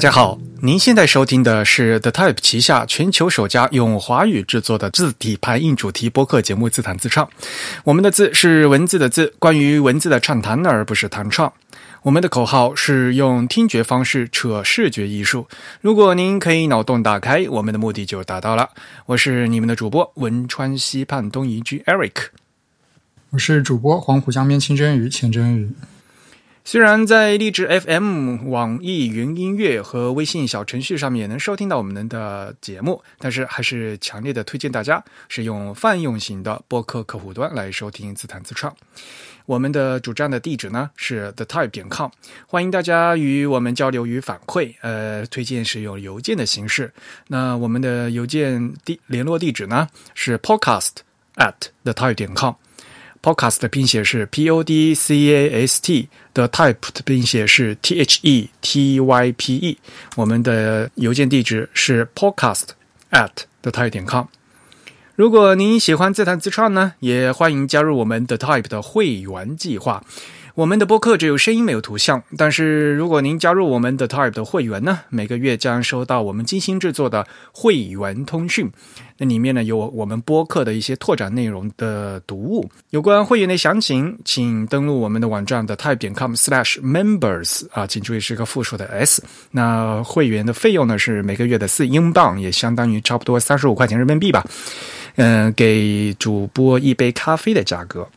大家好，您现在收听的是 The Type 旗下全球首家用华语制作的字体排印主题播客节目《自弹自唱》。我们的字是文字的字，关于文字的畅谈，而不是弹唱。我们的口号是用听觉方式扯视觉艺术。如果您可以脑洞打开，我们的目的就达到了。我是你们的主播汶川西畔东移居 Eric，我是主播黄浦江边清蒸鱼清蒸鱼。虽然在荔枝 FM、网易云音乐和微信小程序上面也能收听到我们的节目，但是还是强烈的推荐大家使用泛用型的播客客户端来收听自弹自唱。我们的主站的地址呢是 the type 点 com，欢迎大家与我们交流与反馈。呃，推荐使用邮件的形式。那我们的邮件地联络地址呢是 podcast at the type 点 com。Podcast 的拼写是 p o d c a s t，的 type 的拼写是 t h e t y p e。我们的邮件地址是 podcast at the type 点 com。如果您喜欢自弹自唱呢，也欢迎加入我们的 Type 的会员计划。我们的播客只有声音没有图像，但是如果您加入我们的 Type 的会员呢，每个月将收到我们精心制作的会员通讯。那里面呢有我们播客的一些拓展内容的读物。有关会员的详情，请登录我们的网站的 type 点 com slash members 啊，请注意是个复数的 s。那会员的费用呢是每个月的四英镑，也相当于差不多三十五块钱人民币吧。嗯，给主播一杯咖啡的价格。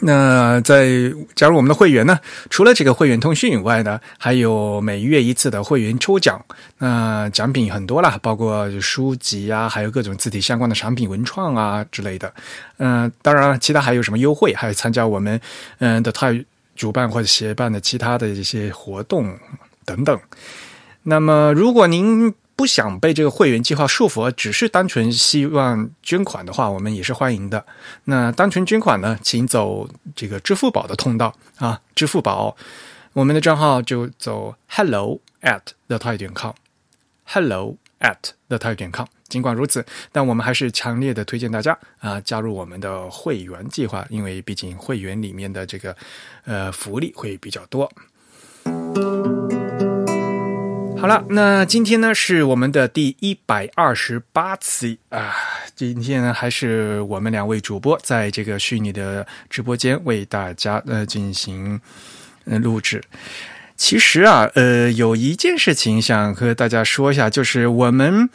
那在加入我们的会员呢，除了这个会员通讯以外呢，还有每月一次的会员抽奖。那奖品很多啦，包括书籍啊，还有各种字体相关的产品、文创啊之类的。嗯，当然了，其他还有什么优惠，还有参加我们嗯的泰主办或者协办的其他的一些活动等等。那么，如果您不想被这个会员计划束缚，只是单纯希望捐款的话，我们也是欢迎的。那单纯捐款呢，请走这个支付宝的通道啊，支付宝，我们的账号就走 hello at the t i 点 com，hello at the t i 点 com。尽管如此，但我们还是强烈的推荐大家啊加入我们的会员计划，因为毕竟会员里面的这个呃福利会比较多。好了，那今天呢是我们的第一百二十八次啊。今天呢还是我们两位主播在这个虚拟的直播间为大家呃进行呃录制。其实啊，呃，有一件事情想和大家说一下，就是我们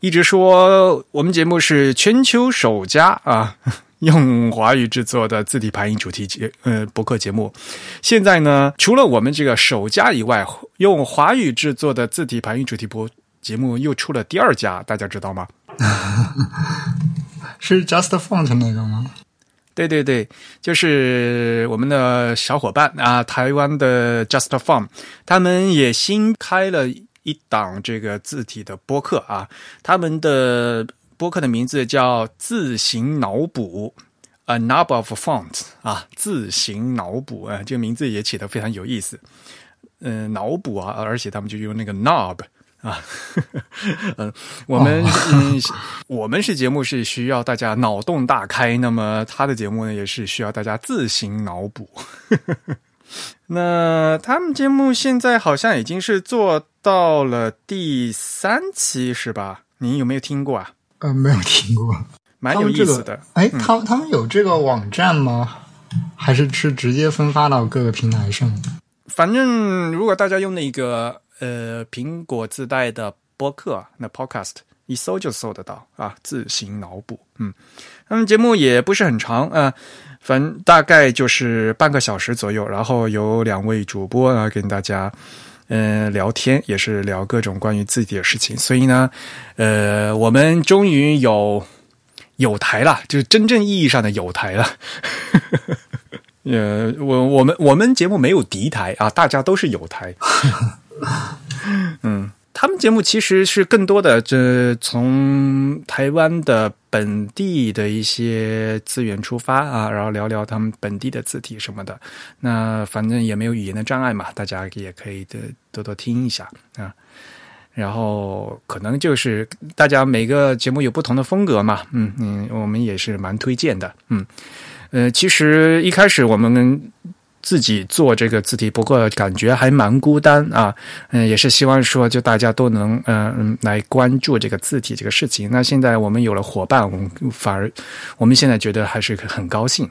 一直说我们节目是全球首家啊。用华语制作的字体排音主题节呃博客节目，现在呢，除了我们这个首家以外，用华语制作的字体排音主题播节目又出了第二家，大家知道吗？是 Just Font 那个吗？对对对，就是我们的小伙伴啊，台湾的 Just Font，他们也新开了一档这个字体的播客啊，他们的。播客的名字叫“自行脑补 ”，A Knob of Fonts 啊，自行脑补啊，这个名字也起得非常有意思。嗯，脑补啊，而且他们就用那个 knob 啊，嗯，我们嗯，我们是节目是需要大家脑洞大开，那么他的节目呢也是需要大家自行脑补。那他们节目现在好像已经是做到了第三期，是吧？您有没有听过啊？呃，没有听过，蛮有意思的。哎，他他们有这个网站吗？还是是直接分发到各个平台上？反正如果大家用那个呃苹果自带的播客，那 Podcast 一搜就搜得到啊。自行脑补，嗯，他们节目也不是很长啊，反正大概就是半个小时左右，然后有两位主播啊跟大家。嗯，聊天也是聊各种关于自己的事情，所以呢，呃，我们终于有有台了，就是真正意义上的有台了。呃，我我们我们节目没有敌台啊，大家都是有台。嗯。他们节目其实是更多的，这从台湾的本地的一些资源出发啊，然后聊聊他们本地的字体什么的。那反正也没有语言的障碍嘛，大家也可以的多多听一下啊。然后可能就是大家每个节目有不同的风格嘛，嗯嗯，我们也是蛮推荐的，嗯呃，其实一开始我们自己做这个字体，不过感觉还蛮孤单啊。嗯，也是希望说，就大家都能嗯来关注这个字体这个事情。那现在我们有了伙伴，我们反而我们现在觉得还是很高兴。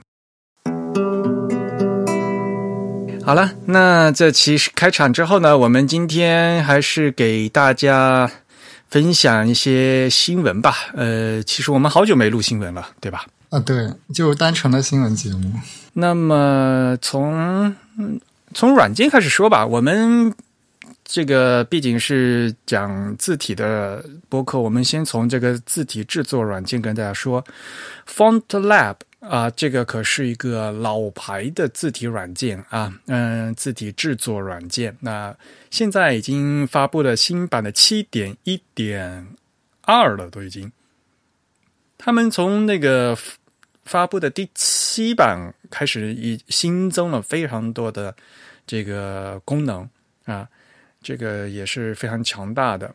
好了，那这期开场之后呢，我们今天还是给大家分享一些新闻吧。呃，其实我们好久没录新闻了，对吧？啊，对，就是单纯的新闻节目。那么从从软件开始说吧，我们这个毕竟是讲字体的播客，我们先从这个字体制作软件跟大家说，Font Lab。啊，这个可是一个老牌的字体软件啊，嗯，字体制作软件。那现在已经发布了新版的七点一点二了，都已经。他们从那个发布的第七版开始，已新增了非常多的这个功能啊，这个也是非常强大的。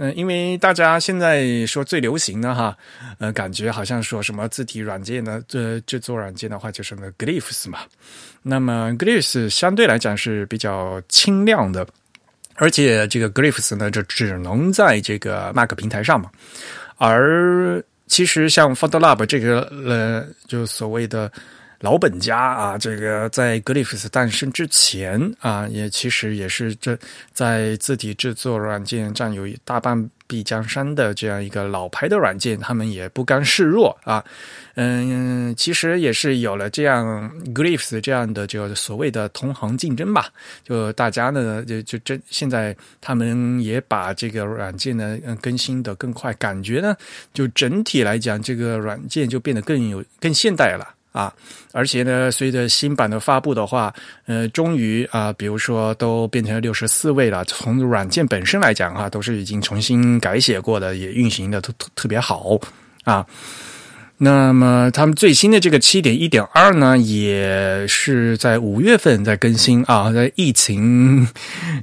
嗯，因为大家现在说最流行的哈，呃，感觉好像说什么字体软件的，这制作软件的话就是那个 Glyphs 嘛。那么 Glyphs 相对来讲是比较轻量的，而且这个 Glyphs 呢，就只能在这个 Mac 平台上嘛。而其实像 Fund Lab 这个呃，就所谓的。老本家啊，这个在 Glyphs 诞生之前啊，也其实也是这在字体制作软件占有大半壁江山的这样一个老牌的软件，他们也不甘示弱啊。嗯，其实也是有了这样 Glyphs 这样的就所谓的同行竞争吧。就大家呢，就就这现在他们也把这个软件呢更新的更快，感觉呢就整体来讲，这个软件就变得更有更现代了。啊，而且呢，随着新版的发布的话，呃，终于啊，比如说都变成了六十四位了。从软件本身来讲啊，都是已经重新改写过的，也运行的特特特别好啊。那么他们最新的这个七点一点二呢，也是在五月份在更新啊，在疫情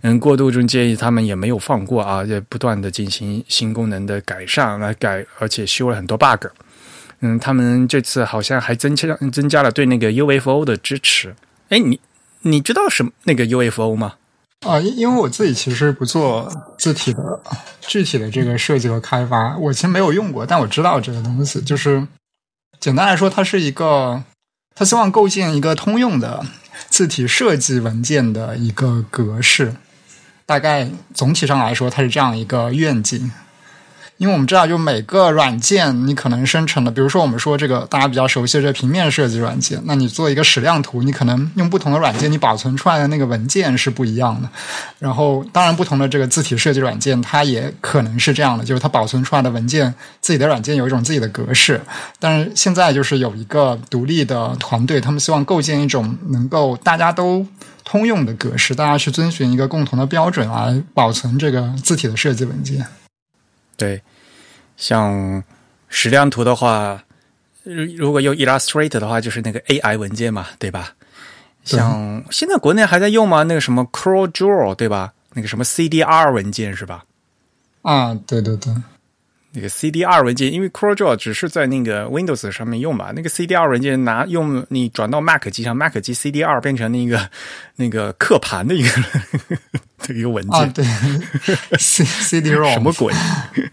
嗯过渡中，建议他们也没有放过啊，也不断的进行新功能的改善来改，而且修了很多 bug。嗯，他们这次好像还增加增加了对那个 UFO 的支持。哎，你你知道什么那个 UFO 吗？啊，因因为我自己其实不做字体的具体的这个设计和开发，我其实没有用过，但我知道这个东西。就是简单来说，它是一个，他希望构建一个通用的字体设计文件的一个格式。大概总体上来说，它是这样一个愿景。因为我们知道，就每个软件你可能生成的，比如说我们说这个大家比较熟悉的这平面设计软件，那你做一个矢量图，你可能用不同的软件，你保存出来的那个文件是不一样的。然后，当然不同的这个字体设计软件，它也可能是这样的，就是它保存出来的文件，自己的软件有一种自己的格式。但是现在就是有一个独立的团队，他们希望构建一种能够大家都通用的格式，大家去遵循一个共同的标准来保存这个字体的设计文件。对，像矢量图的话，如果用 Illustrator 的话，就是那个 AI 文件嘛，对吧？像现在国内还在用吗？那个什么 CorelDRAW 对吧？那个什么 CDR 文件是吧？啊，对对对。那个 CDR 文件，因为 CorelDRAW 只是在那个 Windows 上面用嘛，那个 CDR 文件拿用你转到 Mac 机上，Mac 机 CDR 变成那个那个刻盘的一个 一个文件啊，对 CDR 什么鬼？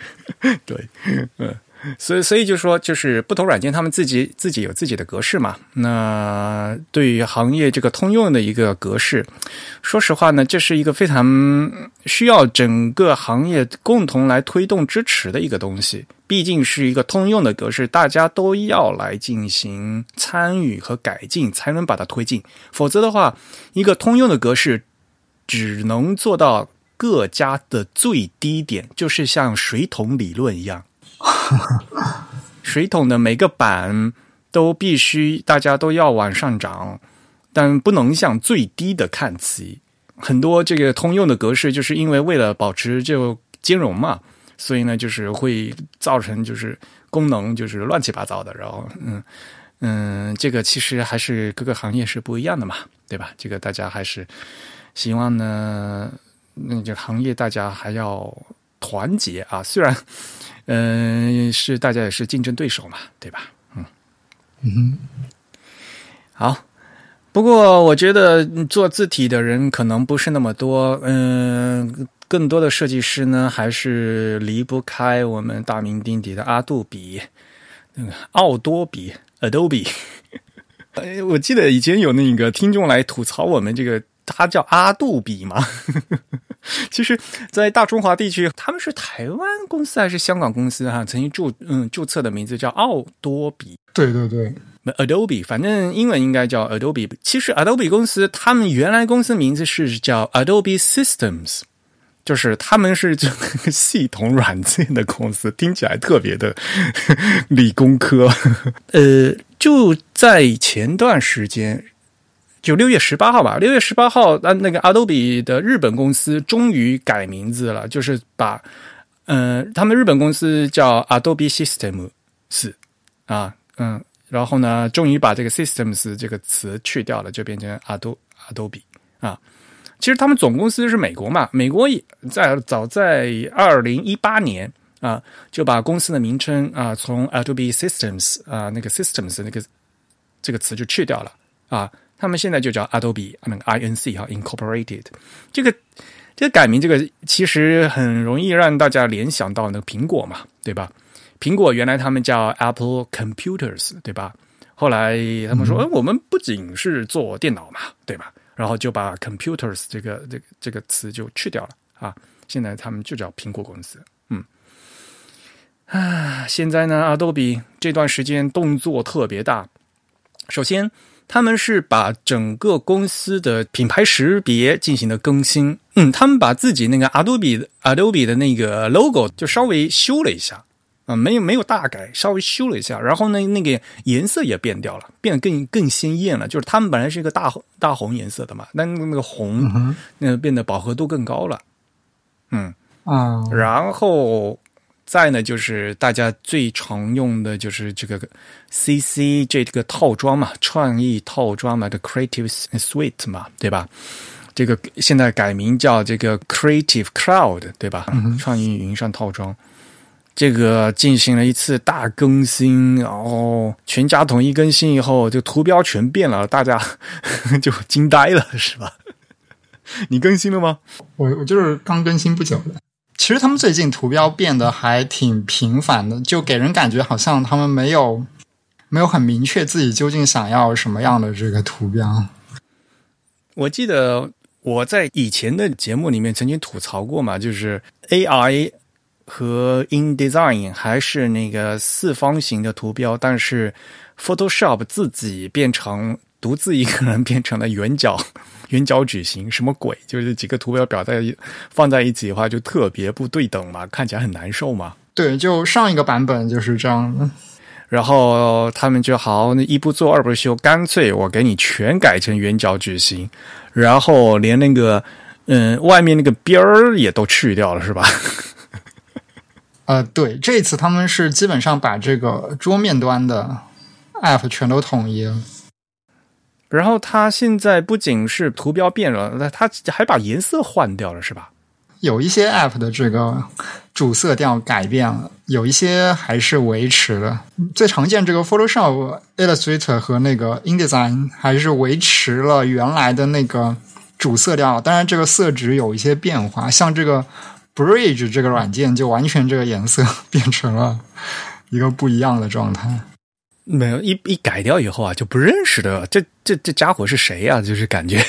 对，嗯。所以，所以就说，就是不同软件，他们自己自己有自己的格式嘛。那对于行业这个通用的一个格式，说实话呢，这是一个非常需要整个行业共同来推动支持的一个东西。毕竟是一个通用的格式，大家都要来进行参与和改进，才能把它推进。否则的话，一个通用的格式只能做到各家的最低点，就是像水桶理论一样。水桶的每个板都必须大家都要往上涨，但不能向最低的看齐。很多这个通用的格式，就是因为为了保持就兼容嘛，所以呢，就是会造成就是功能就是乱七八糟的。然后，嗯嗯，这个其实还是各个行业是不一样的嘛，对吧？这个大家还是希望呢，那个行业大家还要团结啊，虽然。嗯，是大家也是竞争对手嘛，对吧？嗯嗯，好，不过我觉得做字体的人可能不是那么多，嗯，更多的设计师呢还是离不开我们大名鼎鼎的阿杜比，那个奥多比 Adobe。哎，我记得以前有那个听众来吐槽我们这个，他叫阿杜比嘛。其实，在大中华地区，他们是台湾公司还是香港公司哈？曾经注嗯注册的名字叫奥多比。对对对，Adobe，反正英文应该叫 Adobe。其实 Adobe 公司他们原来公司名字是叫 Adobe Systems，就是他们是这个系统软件的公司，听起来特别的 理工科。呃。就在前段时间，就六月十八号吧。六月十八号，那那个 Adobe 的日本公司终于改名字了，就是把，嗯，他们日本公司叫 Adobe Systems，啊，嗯，然后呢，终于把这个 Systems 这个词去掉了，就变成 Ado Adobe 啊。其实他们总公司是美国嘛，美国也在早在二零一八年。啊，就把公司的名称啊，从 Adobe Systems 啊那个 Systems 那个这个词就去掉了啊，他们现在就叫 Adobe 那个 Inc 哈 Incorporated。这个这个改名，这个其实很容易让大家联想到那个苹果嘛，对吧？苹果原来他们叫 Apple Computers，对吧？后来他们说，哎，我们不仅是做电脑嘛，对吧？然后就把 Computers 这个这个这个词就去掉了啊，现在他们就叫苹果公司。嗯啊，现在呢，Adobe 这段时间动作特别大。首先，他们是把整个公司的品牌识别进行了更新。嗯，他们把自己那个 Adobe Adobe 的那个 logo 就稍微修了一下啊，没有没有大改，稍微修了一下。然后呢，那个颜色也变掉了，变得更更鲜艳了。就是他们本来是一个大大红颜色的嘛，但那个红那变得饱和度更高了。嗯啊，然后。再呢，就是大家最常用的就是这个 C C 这个套装嘛，创意套装嘛的 Creative Suite 嘛，对吧？这个现在改名叫这个 Creative Cloud，对吧？创意云上套装，这个进行了一次大更新，然后全家统一更新以后，就图标全变了，大家 就惊呆了，是吧？你更新了吗？我我就是刚更新不久的。其实他们最近图标变得还挺频繁的，就给人感觉好像他们没有没有很明确自己究竟想要什么样的这个图标。我记得我在以前的节目里面曾经吐槽过嘛，就是 AI 和 InDesign 还是那个四方形的图标，但是 Photoshop 自己变成独自一个人变成了圆角。圆角矩形什么鬼？就是几个图标表在放在一起的话，就特别不对等嘛，看起来很难受嘛。对，就上一个版本就是这样。然后他们就好，那一不做二不休，干脆我给你全改成圆角矩形，然后连那个嗯外面那个边儿也都去掉了，是吧？呃，对，这次他们是基本上把这个桌面端的 App 全都统一了。然后它现在不仅是图标变了，那它还把颜色换掉了，是吧？有一些 App 的这个主色调改变了，有一些还是维持了。最常见这个 Photoshop、Illustrator 和那个 InDesign 还是维持了原来的那个主色调，当然这个色值有一些变化。像这个 Bridge 这个软件就完全这个颜色变成了一个不一样的状态。没有一一改掉以后啊，就不认识的这这这家伙是谁呀？就是感觉，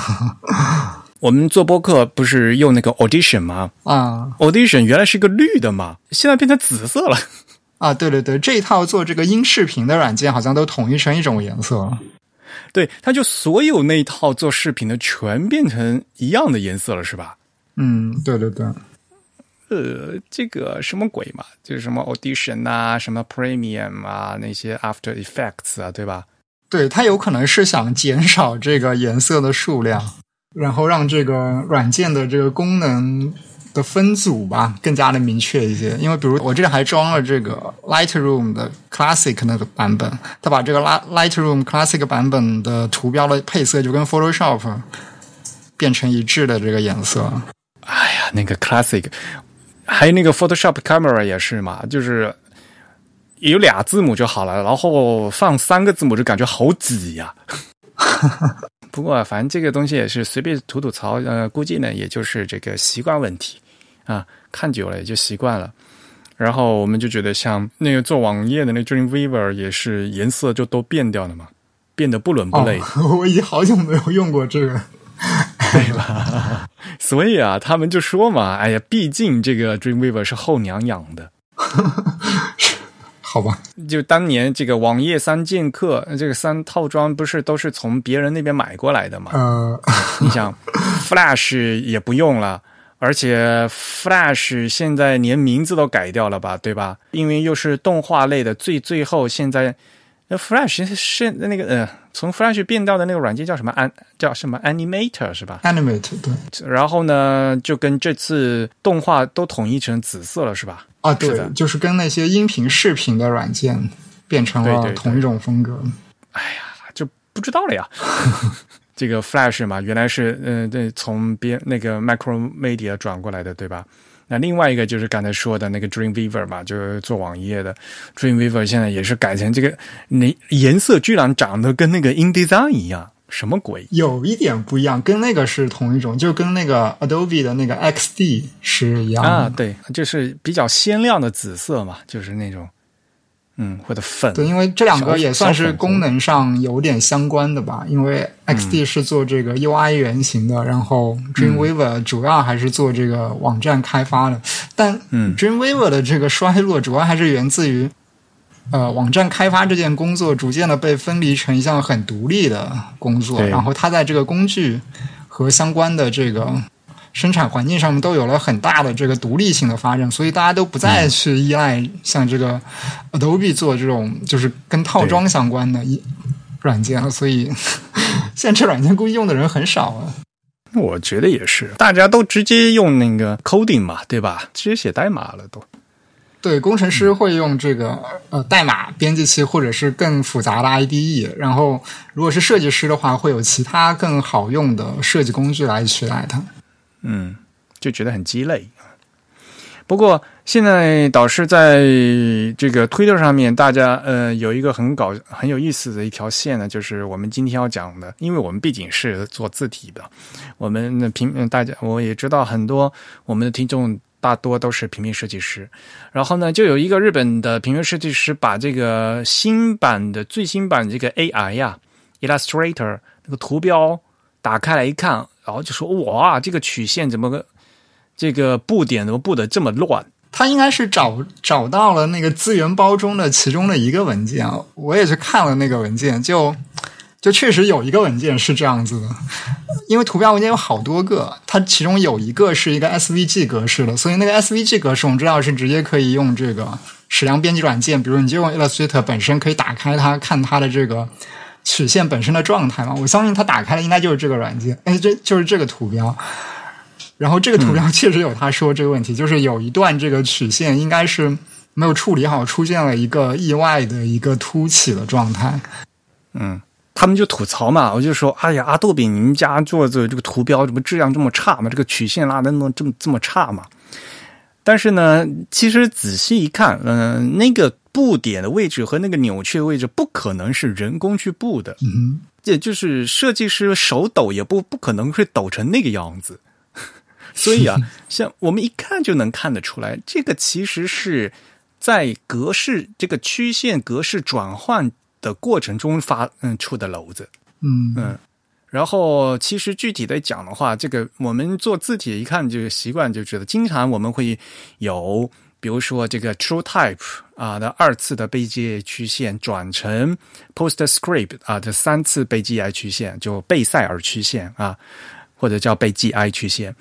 我们做播客不是用那个 Audition 吗？啊，Audition 原来是个绿的嘛，现在变成紫色了。啊，对对对，这一套做这个音视频的软件好像都统一成一种颜色。对，他就所有那一套做视频的全变成一样的颜色了，是吧？嗯，对对对。呃，这个什么鬼嘛？就是什么 Audition 啊，什么 Premium 啊，那些 After Effects 啊，对吧？对，它有可能是想减少这个颜色的数量，然后让这个软件的这个功能的分组吧更加的明确一些。因为比如我这里还装了这个 Lightroom 的 Classic 那个版本，它把这个 Lightroom Classic 版本的图标的配色就跟 Photoshop 变成一致的这个颜色。哎呀，那个 Classic。还有那个 Photoshop Camera 也是嘛，就是有俩字母就好了，然后放三个字母就感觉好挤呀。不过反正这个东西也是随便吐吐槽，呃，估计呢也就是这个习惯问题啊，看久了也就习惯了。然后我们就觉得像那个做网页的那 Dreamweaver 也是颜色就都变掉了嘛，变得不伦不类。我已经好久没有用过这个。对吧？所以啊，他们就说嘛，哎呀，毕竟这个 Dreamweaver 是后娘养的，好吧？就当年这个网页三剑客这个三套装不是都是从别人那边买过来的嘛？呃，你想，Flash 也不用了，而且 Flash 现在连名字都改掉了吧？对吧？因为又是动画类的，最最后现在。那 Flash 是那个呃，从 Flash 变到的那个软件叫什么？安叫什么 Animator 是吧？Animator 对。然后呢，就跟这次动画都统一成紫色了，是吧？啊，对，就是跟那些音频、视频的软件变成了同一种风格。哎呀，就不知道了呀。这个 Flash 嘛，原来是嗯，对，从别那个 Micromedia 转过来的，对吧？那另外一个就是刚才说的那个 Dreamweaver 吧，就是做网页的 Dreamweaver，现在也是改成这个，那颜色居然长得跟那个 InDesign 一样，什么鬼？有一点不一样，跟那个是同一种，就跟那个 Adobe 的那个 XD 是一样啊，对，就是比较鲜亮的紫色嘛，就是那种。嗯，或者粉对，因为这两个也算是功能上有点相关的吧。因为 XD 是做这个 UI 原型的，然后 Dreamweaver 主要还是做这个网站开发的。但 Dreamweaver 的这个衰落，主要还是源自于呃，网站开发这件工作逐渐的被分离成一项很独立的工作，然后它在这个工具和相关的这个。生产环境上面都有了很大的这个独立性的发展，所以大家都不再去依赖像这个 Adobe 做这种就是跟套装相关的一软件了。所以 现在这软件估计用的人很少了。我觉得也是，大家都直接用那个 coding 嘛，对吧？直接写代码了都。对，工程师会用这个呃代码编辑器或者是更复杂的 IDE，然后如果是设计师的话，会有其他更好用的设计工具来取代它。嗯，就觉得很鸡肋。不过现在导师在这个推特上面，大家呃有一个很搞很有意思的一条线呢，就是我们今天要讲的，因为我们毕竟是做字体的，我们的平大家我也知道很多我们的听众大多都是平面设计师，然后呢，就有一个日本的平面设计师把这个新版的最新版这个 AI 呀，Illustrator 那个图标打开来一看。然后就说哇，这个曲线怎么个这个布点怎么布的这么乱？他应该是找找到了那个资源包中的其中的一个文件，我也去看了那个文件，就就确实有一个文件是这样子的。因为图标文件有好多个，它其中有一个是一个 SVG 格式的，所以那个 SVG 格式我们知道是直接可以用这个矢量编辑软件，比如你就用 Illustrator 本身可以打开它看它的这个。曲线本身的状态嘛，我相信它打开的应该就是这个软件，哎，这就是这个图标。然后这个图标确实有他说这个问题，就是有一段这个曲线应该是没有处理好，出现了一个意外的一个凸起的状态。嗯，他们就吐槽嘛，我就说，哎呀，阿杜比，你们家做的这个图标怎么质量这么差嘛？这个曲线拉的那么这么这么差嘛？但是呢，其实仔细一看，嗯，那个。布点的位置和那个扭曲的位置不可能是人工去布的，嗯，也就是设计师手抖也不不可能会抖成那个样子。所以啊，像我们一看就能看得出来，这个其实是在格式这个曲线格式转换的过程中发嗯出的篓子，嗯嗯。然后其实具体的讲的话，这个我们做字体一看就习惯就知道，经常我们会有。比如说这个 True Type 啊的二次的贝基 i 曲线转成 PostScript 啊的三次贝基 i 曲线，就贝塞尔曲线啊，或者叫贝 GI 曲线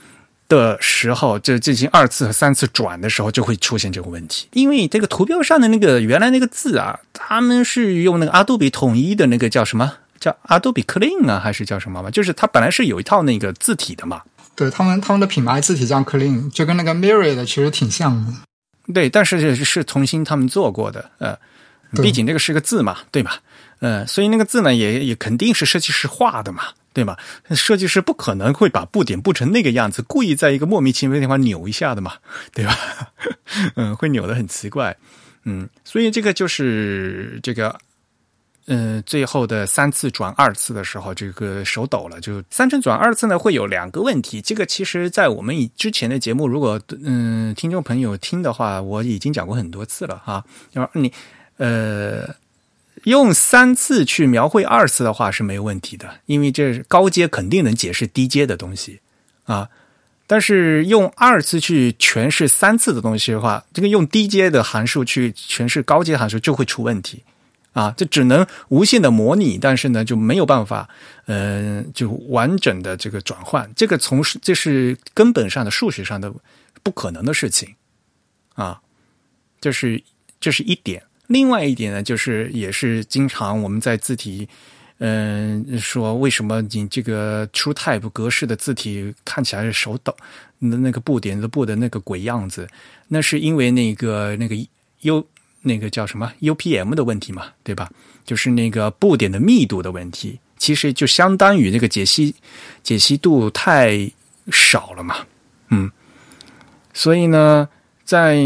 的时候，这进行二次和三次转的时候，就会出现这个问题。因为这个图标上的那个原来那个字啊，他们是用那个阿杜比统一的那个叫什么叫阿杜比 Clean 啊，还是叫什么嘛？就是它本来是有一套那个字体的嘛。对他们他们的品牌字体叫 Clean，就跟那个 Myriad 其实挺像的。对，但是是重新他们做过的，呃，毕竟这个是个字嘛，对吧？呃，所以那个字呢，也也肯定是设计师画的嘛，对吧？设计师不可能会把布点布成那个样子，故意在一个莫名其妙的地方扭一下的嘛，对吧？嗯，会扭的很奇怪，嗯，所以这个就是这个嗯，最后的三次转二次的时候，这个手抖了。就三次转二次呢，会有两个问题。这个其实，在我们以之前的节目，如果嗯听众朋友听的话，我已经讲过很多次了哈。要你呃用三次去描绘二次的话是没有问题的，因为这高阶肯定能解释低阶的东西啊。但是用二次去诠释三次的东西的话，这个用低阶的函数去诠释高阶函数就会出问题。啊，这只能无限的模拟，但是呢就没有办法，呃，就完整的这个转换，这个从这是根本上的数学上的不可能的事情，啊，这是这是一点。另外一点呢，就是也是经常我们在字体，嗯，说为什么你这个 TrueType 格式的字体看起来是手抖，那那个布点的布的那个鬼样子，那是因为那个那个 U。那个叫什么 UPM 的问题嘛，对吧？就是那个布点的密度的问题，其实就相当于那个解析解析度太少了嘛，嗯。所以呢，在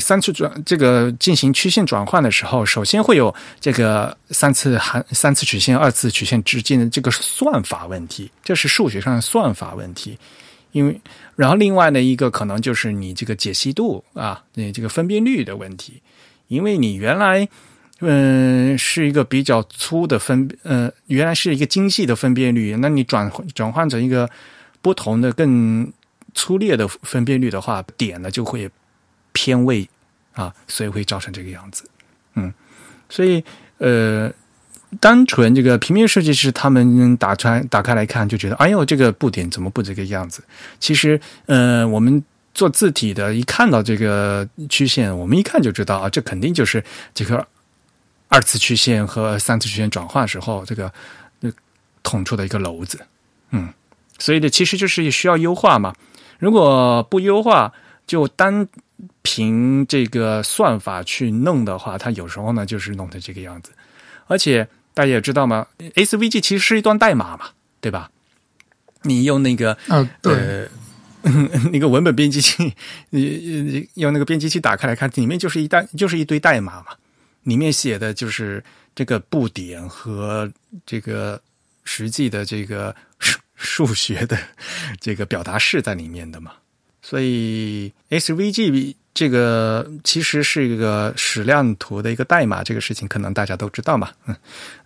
三次转这个进行曲线转换的时候，首先会有这个三次函三次曲线、二次曲线之间的这个算法问题，这是数学上的算法问题。因为，然后另外呢一个可能就是你这个解析度啊，你这个分辨率的问题。因为你原来，嗯，是一个比较粗的分，呃，原来是一个精细的分辨率，那你转转换成一个不同的、更粗略的分辨率的话，点呢就会偏位啊，所以会造成这个样子。嗯，所以呃，单纯这个平面设计师他们打穿打开来看，就觉得哎呦，这个布点怎么不这个样子？其实，呃，我们。做字体的，一看到这个曲线，我们一看就知道啊，这肯定就是这个二次曲线和三次曲线转换时候这个捅出的一个篓子。嗯，所以呢，其实就是需要优化嘛。如果不优化，就单凭这个算法去弄的话，它有时候呢就是弄成这个样子。而且大家也知道嘛，SVG 其实是一段代码嘛，对吧？你用那个嗯，对。那个文本编辑器，你用那个编辑器打开来看，里面就是一代，就是一堆代码嘛。里面写的就是这个布点和这个实际的这个数 数学的这个表达式在里面的嘛。所以 SVG 这个其实是一个矢量图的一个代码，这个事情可能大家都知道嘛。嗯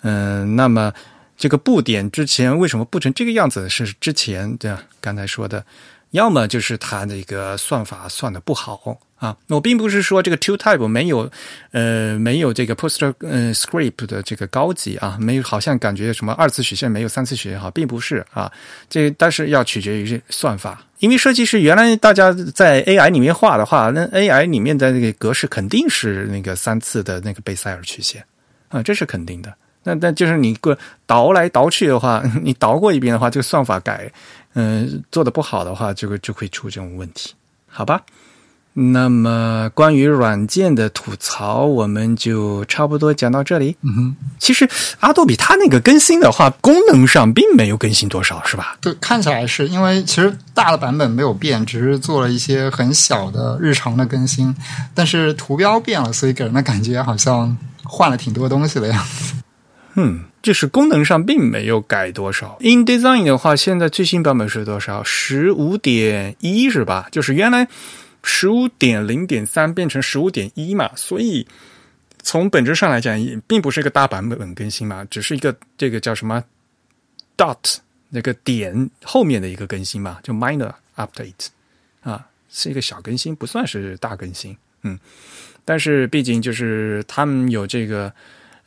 嗯，那么这个布点之前为什么布成这个样子？是之前这样刚才说的。要么就是它那个算法算的不好啊，我并不是说这个 two type 没有，呃，没有这个 Post 呃 Script 的这个高级啊，没有好像感觉什么二次曲线没有三次曲线好，并不是啊，这但是要取决于算法，因为设计师原来大家在 AI 里面画的话，那 AI 里面的那个格式肯定是那个三次的那个贝塞尔曲线啊，这是肯定的。那那就是你过倒来倒去的话，你倒过一遍的话，这个算法改。嗯，做的不好的话，这个就会出这种问题，好吧？那么关于软件的吐槽，我们就差不多讲到这里。嗯哼，其实阿杜比它那个更新的话，功能上并没有更新多少，是吧？对，看起来是因为其实大的版本没有变，只是做了一些很小的日常的更新，但是图标变了，所以给人的感觉好像换了挺多东西的样子。嗯。就是功能上并没有改多少。InDesign 的话，现在最新版本是多少？十五点一是吧？就是原来十五点零点三变成十五点一嘛，所以从本质上来讲，也并不是一个大版本更新嘛，只是一个这个叫什么 dot 那个点后面的一个更新嘛，就 minor update 啊，是一个小更新，不算是大更新。嗯，但是毕竟就是他们有这个。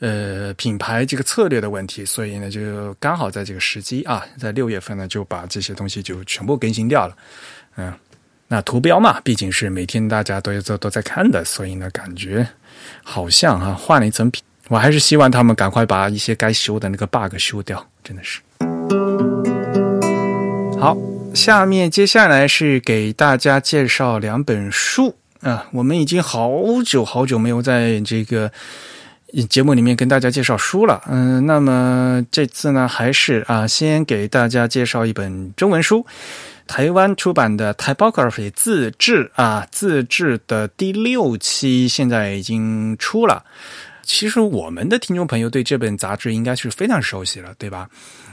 呃，品牌这个策略的问题，所以呢，就刚好在这个时机啊，在六月份呢，就把这些东西就全部更新掉了。嗯，那图标嘛，毕竟是每天大家都都都在看的，所以呢，感觉好像啊，换了一层皮。我还是希望他们赶快把一些该修的那个 bug 修掉，真的是。好，下面接下来是给大家介绍两本书啊，我们已经好久好久没有在这个。节目里面跟大家介绍书了，嗯，那么这次呢，还是啊，先给大家介绍一本中文书，台湾出版的《Typography》自制啊，自制的第六期现在已经出了，其实我们的听众朋友对这本杂志应该是非常熟悉了，对吧？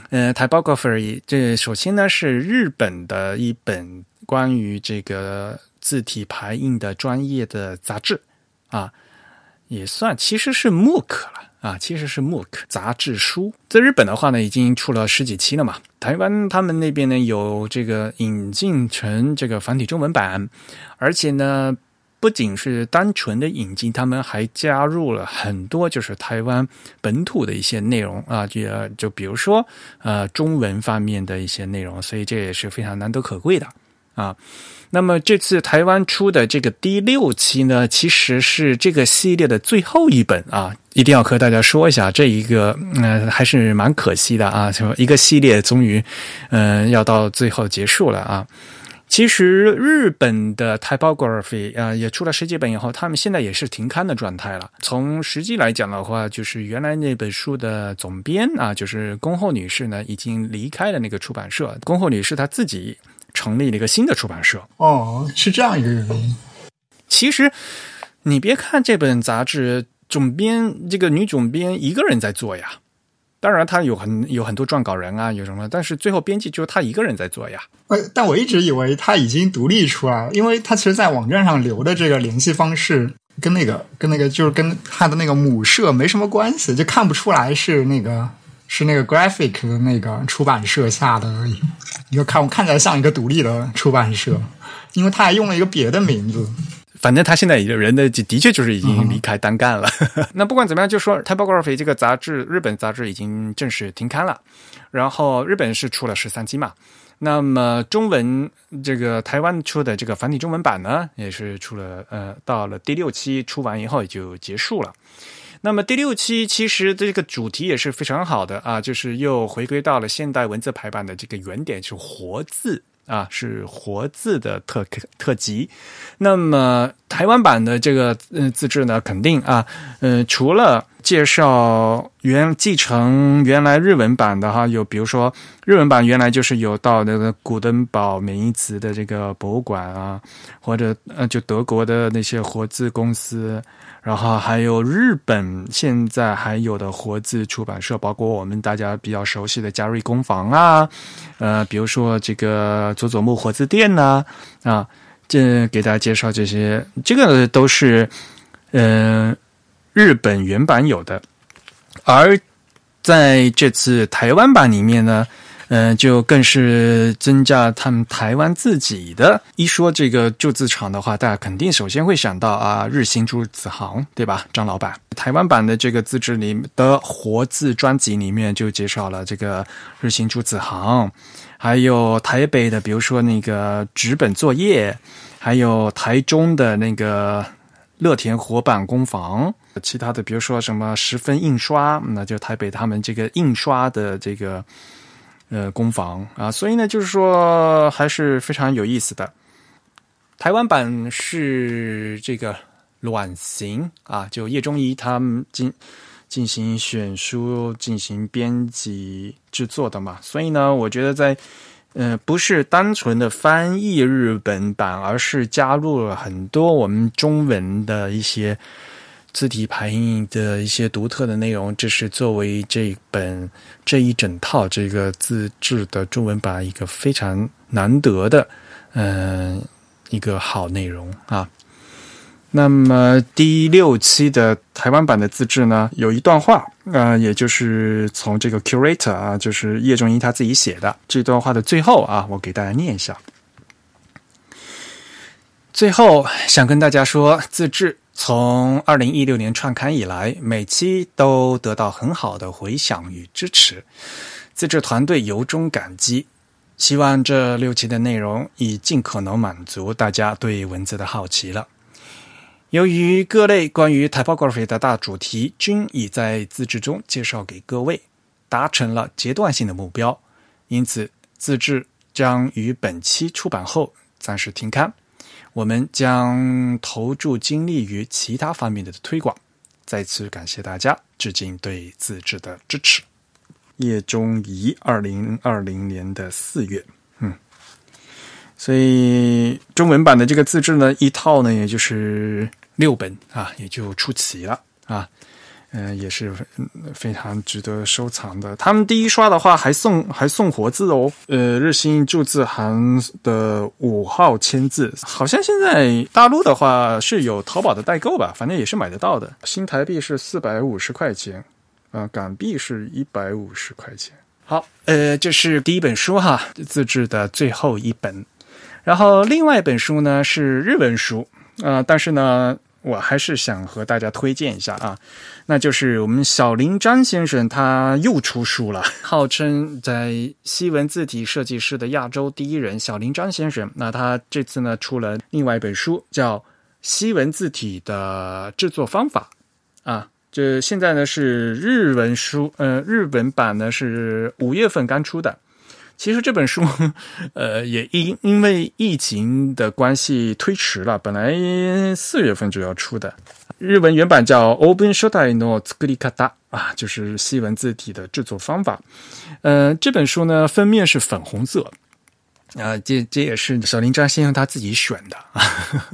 呃，Typography 这首先呢是日本的一本关于这个字体排印的专业的杂志啊，也算其实是 MOOC 了啊，其实是 MOOC 杂志书。在日本的话呢，已经出了十几期了嘛。台湾他们那边呢有这个引进成这个繁体中文版，而且呢。不仅是单纯的引进，他们还加入了很多就是台湾本土的一些内容啊，就就比如说呃中文方面的一些内容，所以这也是非常难得可贵的啊。那么这次台湾出的这个第六期呢，其实是这个系列的最后一本啊，一定要和大家说一下，这一个嗯还是蛮可惜的啊，就一个系列终于嗯要到最后结束了啊。其实日本的 typography 啊，也出了十几本以后，他们现在也是停刊的状态了。从实际来讲的话，就是原来那本书的总编啊，就是宫后女士呢，已经离开了那个出版社。宫后女士她自己成立了一个新的出版社。哦，是这样一个原因。其实你别看这本杂志总编这个女总编一个人在做呀。当然，她有很有很多撰稿人啊，有什么？但是最后编辑就是她一个人在做呀。呃，但我一直以为她已经独立出来了，因为她其实，在网站上留的这个联系方式，跟那个跟那个就是跟她的那个母社没什么关系，就看不出来是那个是那个 Graphic 的那个出版社下的而已。你就看我看起来像一个独立的出版社，因为他还用了一个别的名字。反正他现在人的的确就是已经离开单干了。那不管怎么样，就说《Typography》这个杂志，日本杂志已经正式停刊了。然后日本是出了十三期嘛，那么中文这个台湾出的这个繁体中文版呢，也是出了呃，到了第六期出完以后也就结束了。那么第六期其实这个主题也是非常好的啊，就是又回归到了现代文字排版的这个原点，是活字。啊，是活字的特特辑。那么台湾版的这个嗯自制呢，肯定啊，嗯，除了介绍原继承原来日文版的哈，有比如说日文版原来就是有到那个古登堡美因茨的这个博物馆啊，或者呃就德国的那些活字公司。然后还有日本现在还有的活字出版社，包括我们大家比较熟悉的嘉瑞工坊啊，呃，比如说这个佐佐木活字店呐，啊，这给大家介绍这些，这个都是嗯日本原版有的，而在这次台湾版里面呢。嗯，就更是增加他们台湾自己的。一说这个铸字厂的话，大家肯定首先会想到啊，日新铸字行，对吧？张老板，台湾版的这个自制里的活字专辑里面就介绍了这个日新铸字行，还有台北的，比如说那个纸本作业，还有台中的那个乐田活版工坊，其他的比如说什么十分印刷，那就台北他们这个印刷的这个。呃，攻防啊，所以呢，就是说还是非常有意思的。台湾版是这个卵形啊，就叶中仪他们进进行选书、进行编辑制作的嘛，所以呢，我觉得在呃，不是单纯的翻译日本版，而是加入了很多我们中文的一些。字体排印的一些独特的内容，这是作为这本这一整套这个自制的中文版一个非常难得的，嗯，一个好内容啊。那么第六期的台湾版的自制呢，有一段话，呃，也就是从这个 curator 啊，就是叶仲英他自己写的这段话的最后啊，我给大家念一下。最后想跟大家说，自制。从二零一六年创刊以来，每期都得到很好的回响与支持，自制团队由衷感激。希望这六期的内容已尽可能满足大家对文字的好奇了。由于各类关于 typography 的大主题均已在自制中介绍给各位，达成了阶段性的目标，因此自制将于本期出版后暂时停刊。我们将投注精力于其他方面的推广。再次感谢大家，致敬对自制的支持。叶中仪，二零二零年的四月，嗯，所以中文版的这个自制呢，一套呢，也就是六本啊，也就出齐了啊。嗯，也是非常值得收藏的。他们第一刷的话还送还送活字哦，呃，日新铸字行的五号签字，好像现在大陆的话是有淘宝的代购吧，反正也是买得到的。新台币是四百五十块钱，啊，港币是一百五十块钱。好，呃，这是第一本书哈，自制的最后一本。然后另外一本书呢是日文书，啊，但是呢。我还是想和大家推荐一下啊，那就是我们小林张先生他又出书了，号称在西文字体设计师的亚洲第一人小林张先生。那他这次呢出了另外一本书，叫《西文字体的制作方法》啊，这现在呢是日文书，呃，日本版呢是五月份刚出的。其实这本书，呃，也因因为疫情的关系推迟了，本来四月份就要出的。日文原版叫《Open Shotai no Tsukurikata》啊，就是西文字体的制作方法。呃，这本书呢，封面是粉红色，啊，这这也是小林章先生他自己选的。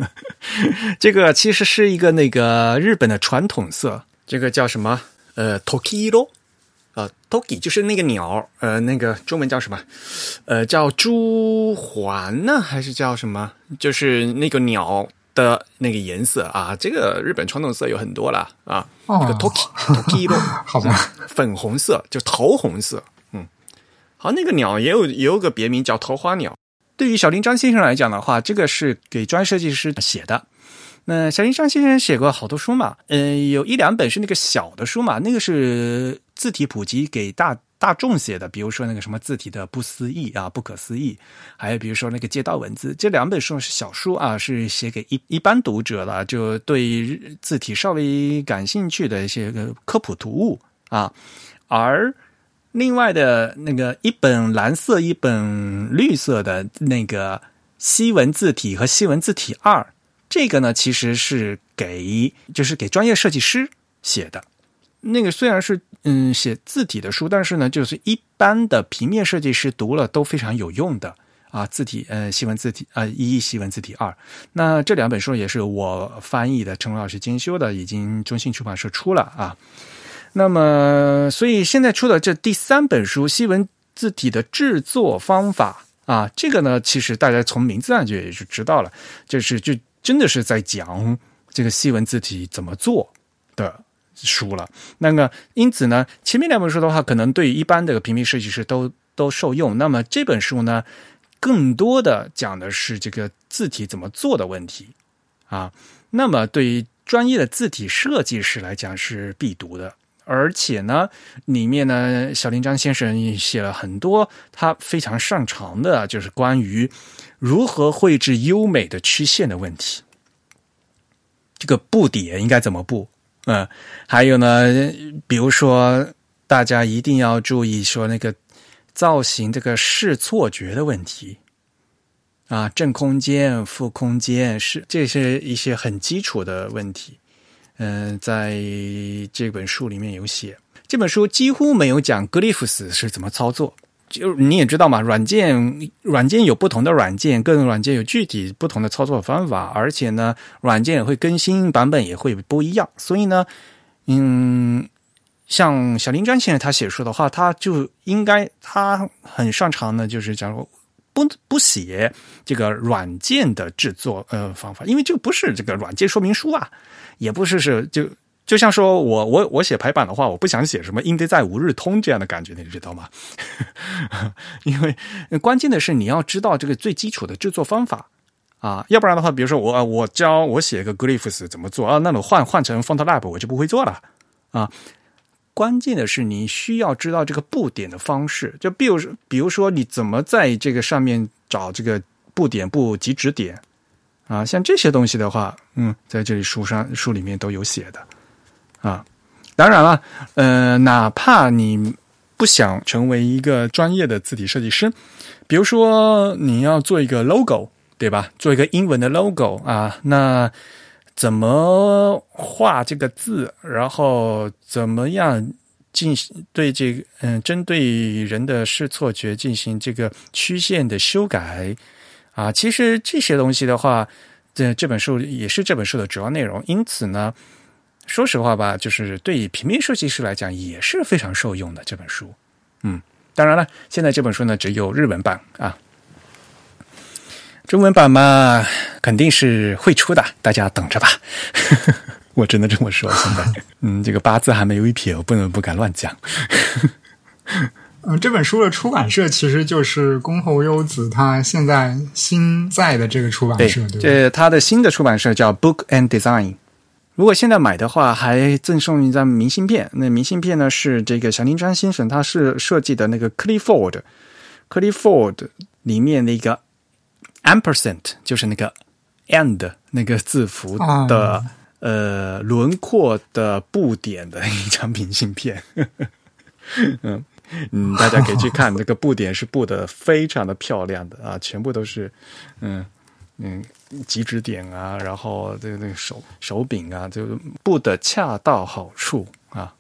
这个其实是一个那个日本的传统色，这个叫什么？呃，Tokiro。呃，toki 就是那个鸟，呃，那个中文叫什么？呃，叫朱鹮呢，还是叫什么？就是那个鸟的那个颜色啊。这个日本传统色有很多了啊。那个 toki，toki 咯 好吧，粉红色就桃红色。嗯，好，那个鸟也有也有个别名叫桃花鸟。对于小林张先生来讲的话，这个是给专业设计师写的。那小林张先生写过好多书嘛，嗯，有一两本是那个小的书嘛，那个是字体普及给大大众写的，比如说那个什么字体的不思议啊，不可思议，还有比如说那个街道文字，这两本书是小书啊，是写给一一般读者了，就对字体稍微感兴趣的一些个科普读物啊，而另外的那个一本蓝色，一本绿色的那个西文字体和西文字体二。这个呢，其实是给就是给专业设计师写的。那个虽然是嗯写字体的书，但是呢，就是一般的平面设计师读了都非常有用的啊。字体呃西文字体啊一西文字体二，那这两本书也是我翻译的，陈老师监修的，已经中信出版社出了啊。那么，所以现在出的这第三本书《西文字体的制作方法》啊，这个呢，其实大家从名字上就也就知道了，就是就。真的是在讲这个西文字体怎么做的书了。那个，因此呢，前面两本书的话，可能对一般的平面设计师都都受用。那么这本书呢，更多的讲的是这个字体怎么做的问题啊。那么对于专业的字体设计师来讲是必读的。而且呢，里面呢，小林章先生写了很多他非常擅长的，就是关于如何绘制优美的曲线的问题。这个布点应该怎么布？嗯，还有呢，比如说大家一定要注意说那个造型这个视错觉的问题啊，正空间、负空间是这是一些很基础的问题。嗯，在这本书里面有写，这本书几乎没有讲 Glyphs 是怎么操作。就你也知道嘛，软件软件有不同的软件，各种软件有具体不同的操作方法，而且呢，软件也会更新，版本也会不一样。所以呢，嗯，像小林章先生他写书的话，他就应该他很擅长的，就是假如不不写这个软件的制作呃方法，因为这不是这个软件说明书啊。也不是是就就像说我我我写排版的话，我不想写什么应得在五日通这样的感觉，你知道吗？因为关键的是你要知道这个最基础的制作方法啊，要不然的话，比如说我我教我写个 Glyphs 怎么做啊，那我换换成 FontLab 我就不会做了啊。关键的是你需要知道这个布点的方式，就比如比如说你怎么在这个上面找这个布点布及指点。啊，像这些东西的话，嗯，在这里书上书里面都有写的，啊，当然了，呃，哪怕你不想成为一个专业的字体设计师，比如说你要做一个 logo，对吧？做一个英文的 logo 啊，那怎么画这个字，然后怎么样进行对这个嗯，针对人的视错觉进行这个曲线的修改。啊，其实这些东西的话，这这本书也是这本书的主要内容。因此呢，说实话吧，就是对于平面设计师来讲也是非常受用的这本书。嗯，当然了，现在这本书呢只有日文版啊，中文版嘛肯定是会出的，大家等着吧。我真的这么说，现在，嗯，这个八字还没有一撇，我不能不敢乱讲。嗯，这本书的出版社其实就是宫后优子，他现在新在的这个出版社，对这他的新的出版社叫 Book and Design。如果现在买的话，还赠送一张明信片。那明信片呢，是这个小林川先生他是设计的那个 Clifford，Clifford 里面的一个 ampersand，就是那个 and 那个字符的呃轮廓的布点的一张明信片。嗯。嗯，大家可以去看，这个布点是布的非常的漂亮的啊，全部都是，嗯嗯，极指点啊，然后这个那个手手柄啊，就布的恰到好处啊。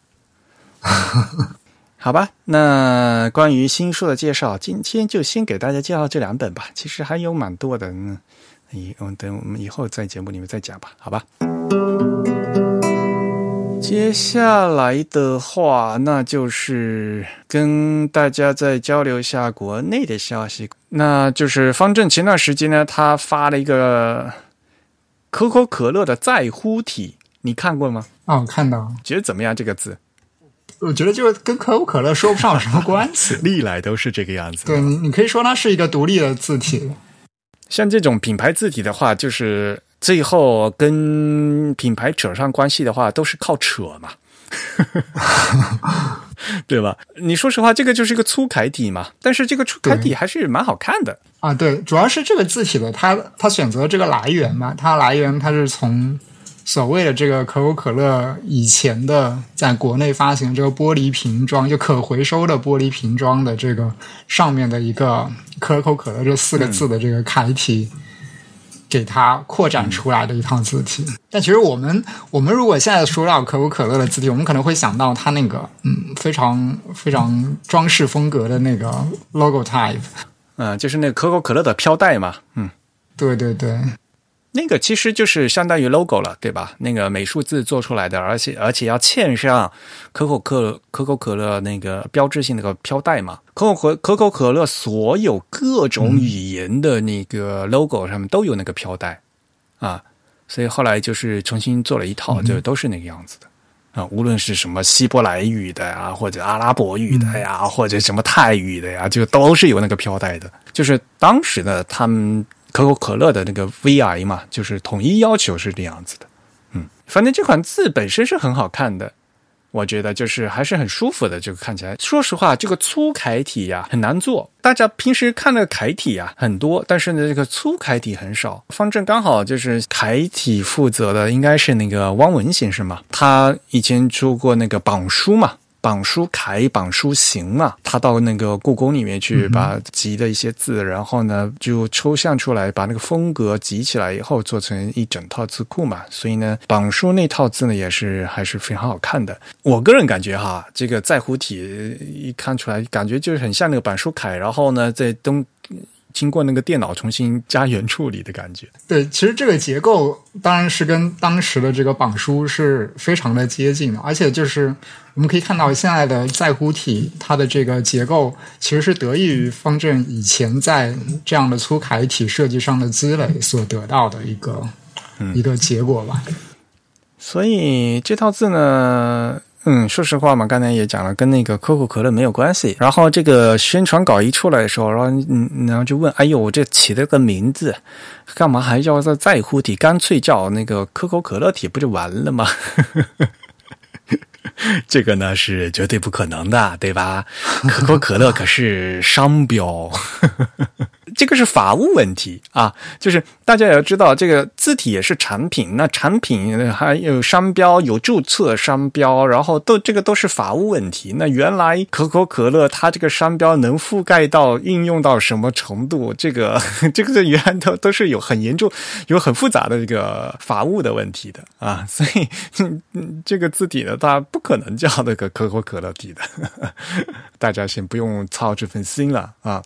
好吧，那关于新书的介绍，今天就先给大家介绍这两本吧。其实还有蛮多的，嗯，以等我们以后在节目里面再讲吧，好吧。接下来的话，那就是跟大家再交流一下国内的消息。那就是方正前段时间呢，他发了一个可口可乐的在乎体，你看过吗？啊哦，看到。觉得怎么样？这个字？我觉得就跟可口可乐说不上什么关系，历来都是这个样子。对你，你可以说它是一个独立的字体。像这种品牌字体的话，就是。最后跟品牌扯上关系的话，都是靠扯嘛，对吧？你说实话，这个就是一个粗楷体嘛，但是这个粗楷体还是蛮好看的啊。对，主要是这个字体的，它它选择这个来源嘛，它来源它是从所谓的这个可口可乐以前的在国内发行这个玻璃瓶装，就可回收的玻璃瓶装的这个上面的一个可口可乐这四个字的这个楷体。给它扩展出来的一套字体，但其实我们我们如果现在说到可口可乐的字体，我们可能会想到它那个嗯非常非常装饰风格的那个 logo type，嗯，就是那个可口可乐的飘带嘛，嗯，对对对。那个其实就是相当于 logo 了，对吧？那个美术字做出来的，而且而且要嵌上可口可可口可乐那个标志性那个飘带嘛。可口可可口可乐所有各种语言的那个 logo 上面都有那个飘带啊，所以后来就是重新做了一套，就都是那个样子的啊。无论是什么希伯来语的呀，或者阿拉伯语的呀，或者什么泰语的呀，就都是有那个飘带的。就是当时的他们。可口可乐的那个 VI 嘛，就是统一要求是这样子的，嗯，反正这款字本身是很好看的，我觉得就是还是很舒服的，就看起来。说实话，这个粗楷体呀很难做，大家平时看的楷体呀很多，但是呢，这个粗楷体很少。方正刚好就是楷体负责的，应该是那个汪文先生嘛，他以前出过那个榜书嘛。榜书楷、榜书行嘛，他到那个故宫里面去，把集的一些字，然后呢就抽象出来，把那个风格集起来以后，做成一整套字库嘛。所以呢，榜书那套字呢也是还是非常好看的。我个人感觉哈，这个在乎体一看出来，感觉就是很像那个榜书楷，然后呢在东。经过那个电脑重新加原处理的感觉。对，其实这个结构当然是跟当时的这个榜书是非常的接近的，而且就是我们可以看到现在的在乎体，它的这个结构其实是得益于方正以前在这样的粗楷体设计上的积累所得到的一个一个结果吧。所以这套字呢。嗯，说实话嘛，刚才也讲了，跟那个可口可乐没有关系。然后这个宣传稿一出来的时候，然后嗯，然后就问：“哎呦，我这起了个名字，干嘛还叫在在乎体？干脆叫那个可口可乐体，不就完了吗？” 这个呢是绝对不可能的，对吧？可口可乐可是商标。这个是法务问题啊，就是大家也要知道，这个字体也是产品，那产品还有商标，有注册商标，然后都这个都是法务问题。那原来可口可乐它这个商标能覆盖到应用到什么程度？这个 这个原来都都是有很严重、有很复杂的这个法务的问题的啊，所以这个字体呢，它不可能叫那个可口可乐体的，大家先不用操这份心了啊。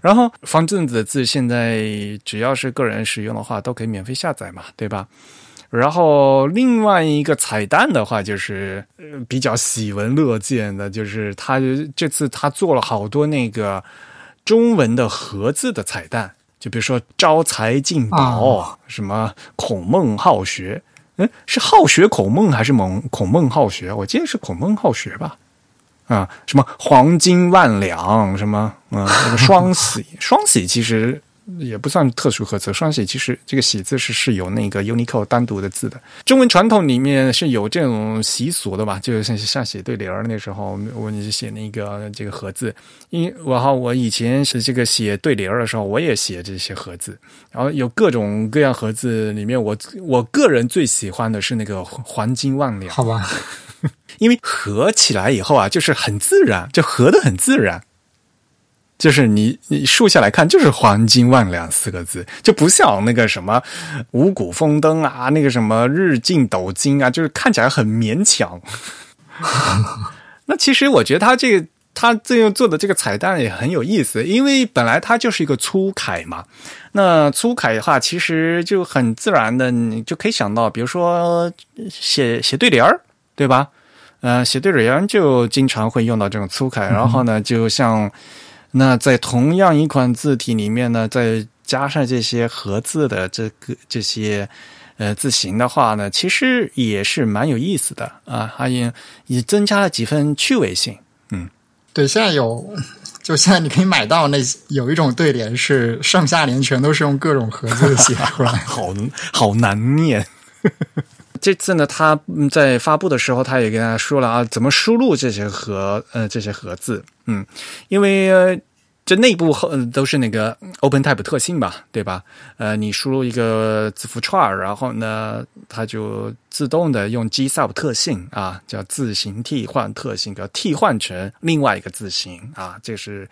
然后方正。的字现在只要是个人使用的话，都可以免费下载嘛，对吧？然后另外一个彩蛋的话，就是呃比较喜闻乐见的，就是他这次他做了好多那个中文的盒子的彩蛋，就比如说招财进宝，啊什么孔孟好学，嗯，是好学孔孟还是蒙孔孟好学？我记得是孔孟好学吧。啊，什么黄金万两，什么啊，那个双喜，双喜其实也不算特殊盒子，双喜其实这个喜字是是有那个 Unicode 单独的字的。中文传统里面是有这种习俗的吧？就像像写对联儿那时候，我你写那个这个盒字，因我哈我以前是这个写对联儿的时候，我也写这些盒字，然后有各种各样盒子里面，我我个人最喜欢的是那个黄金万两。好吧，因为合起来以后啊，就是很自然，就合的很自然。就是你你竖下来看，就是“黄金万两”四个字，就不像那个什么五谷丰登啊，那个什么日进斗金啊，就是看起来很勉强。那其实我觉得他这个他这样做的这个彩蛋也很有意思，因为本来它就是一个粗楷嘛。那粗楷的话，其实就很自然的，你就可以想到，比如说写写对联儿，对吧？呃，写对联就经常会用到这种粗楷，然后呢，就像那在同样一款字体里面呢，再加上这些合字的这个这些呃字形的话呢，其实也是蛮有意思的啊，还也也增加了几分趣味性。嗯对，现在有，就现在你可以买到那有一种对联是上下联全都是用各种合字写出来。好好难念。这次呢，他在发布的时候，他也跟大家说了啊，怎么输入这些盒呃这些盒字，嗯，因为、这内部后都是那个 OpenType 特性吧，对吧？呃，你输入一个字符串儿，然后呢，它就自动的用 GSUB 特性啊，叫字形替换特性，给替换成另外一个字形啊，这是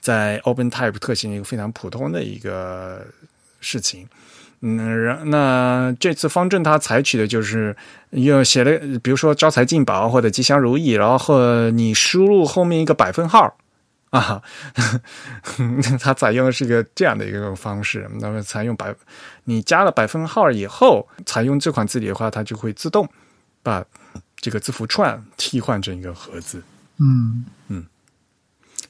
在 OpenType 特性一个非常普通的一个事情。嗯，然那这次方正它采取的就是又写了，比如说招财进宝或者吉祥如意，然后你输入后面一个百分号啊，它采用的是一个这样的一个方式。那么采用百，你加了百分号以后，采用这款字体的话，它就会自动把这个字符串替换成一个盒子。嗯，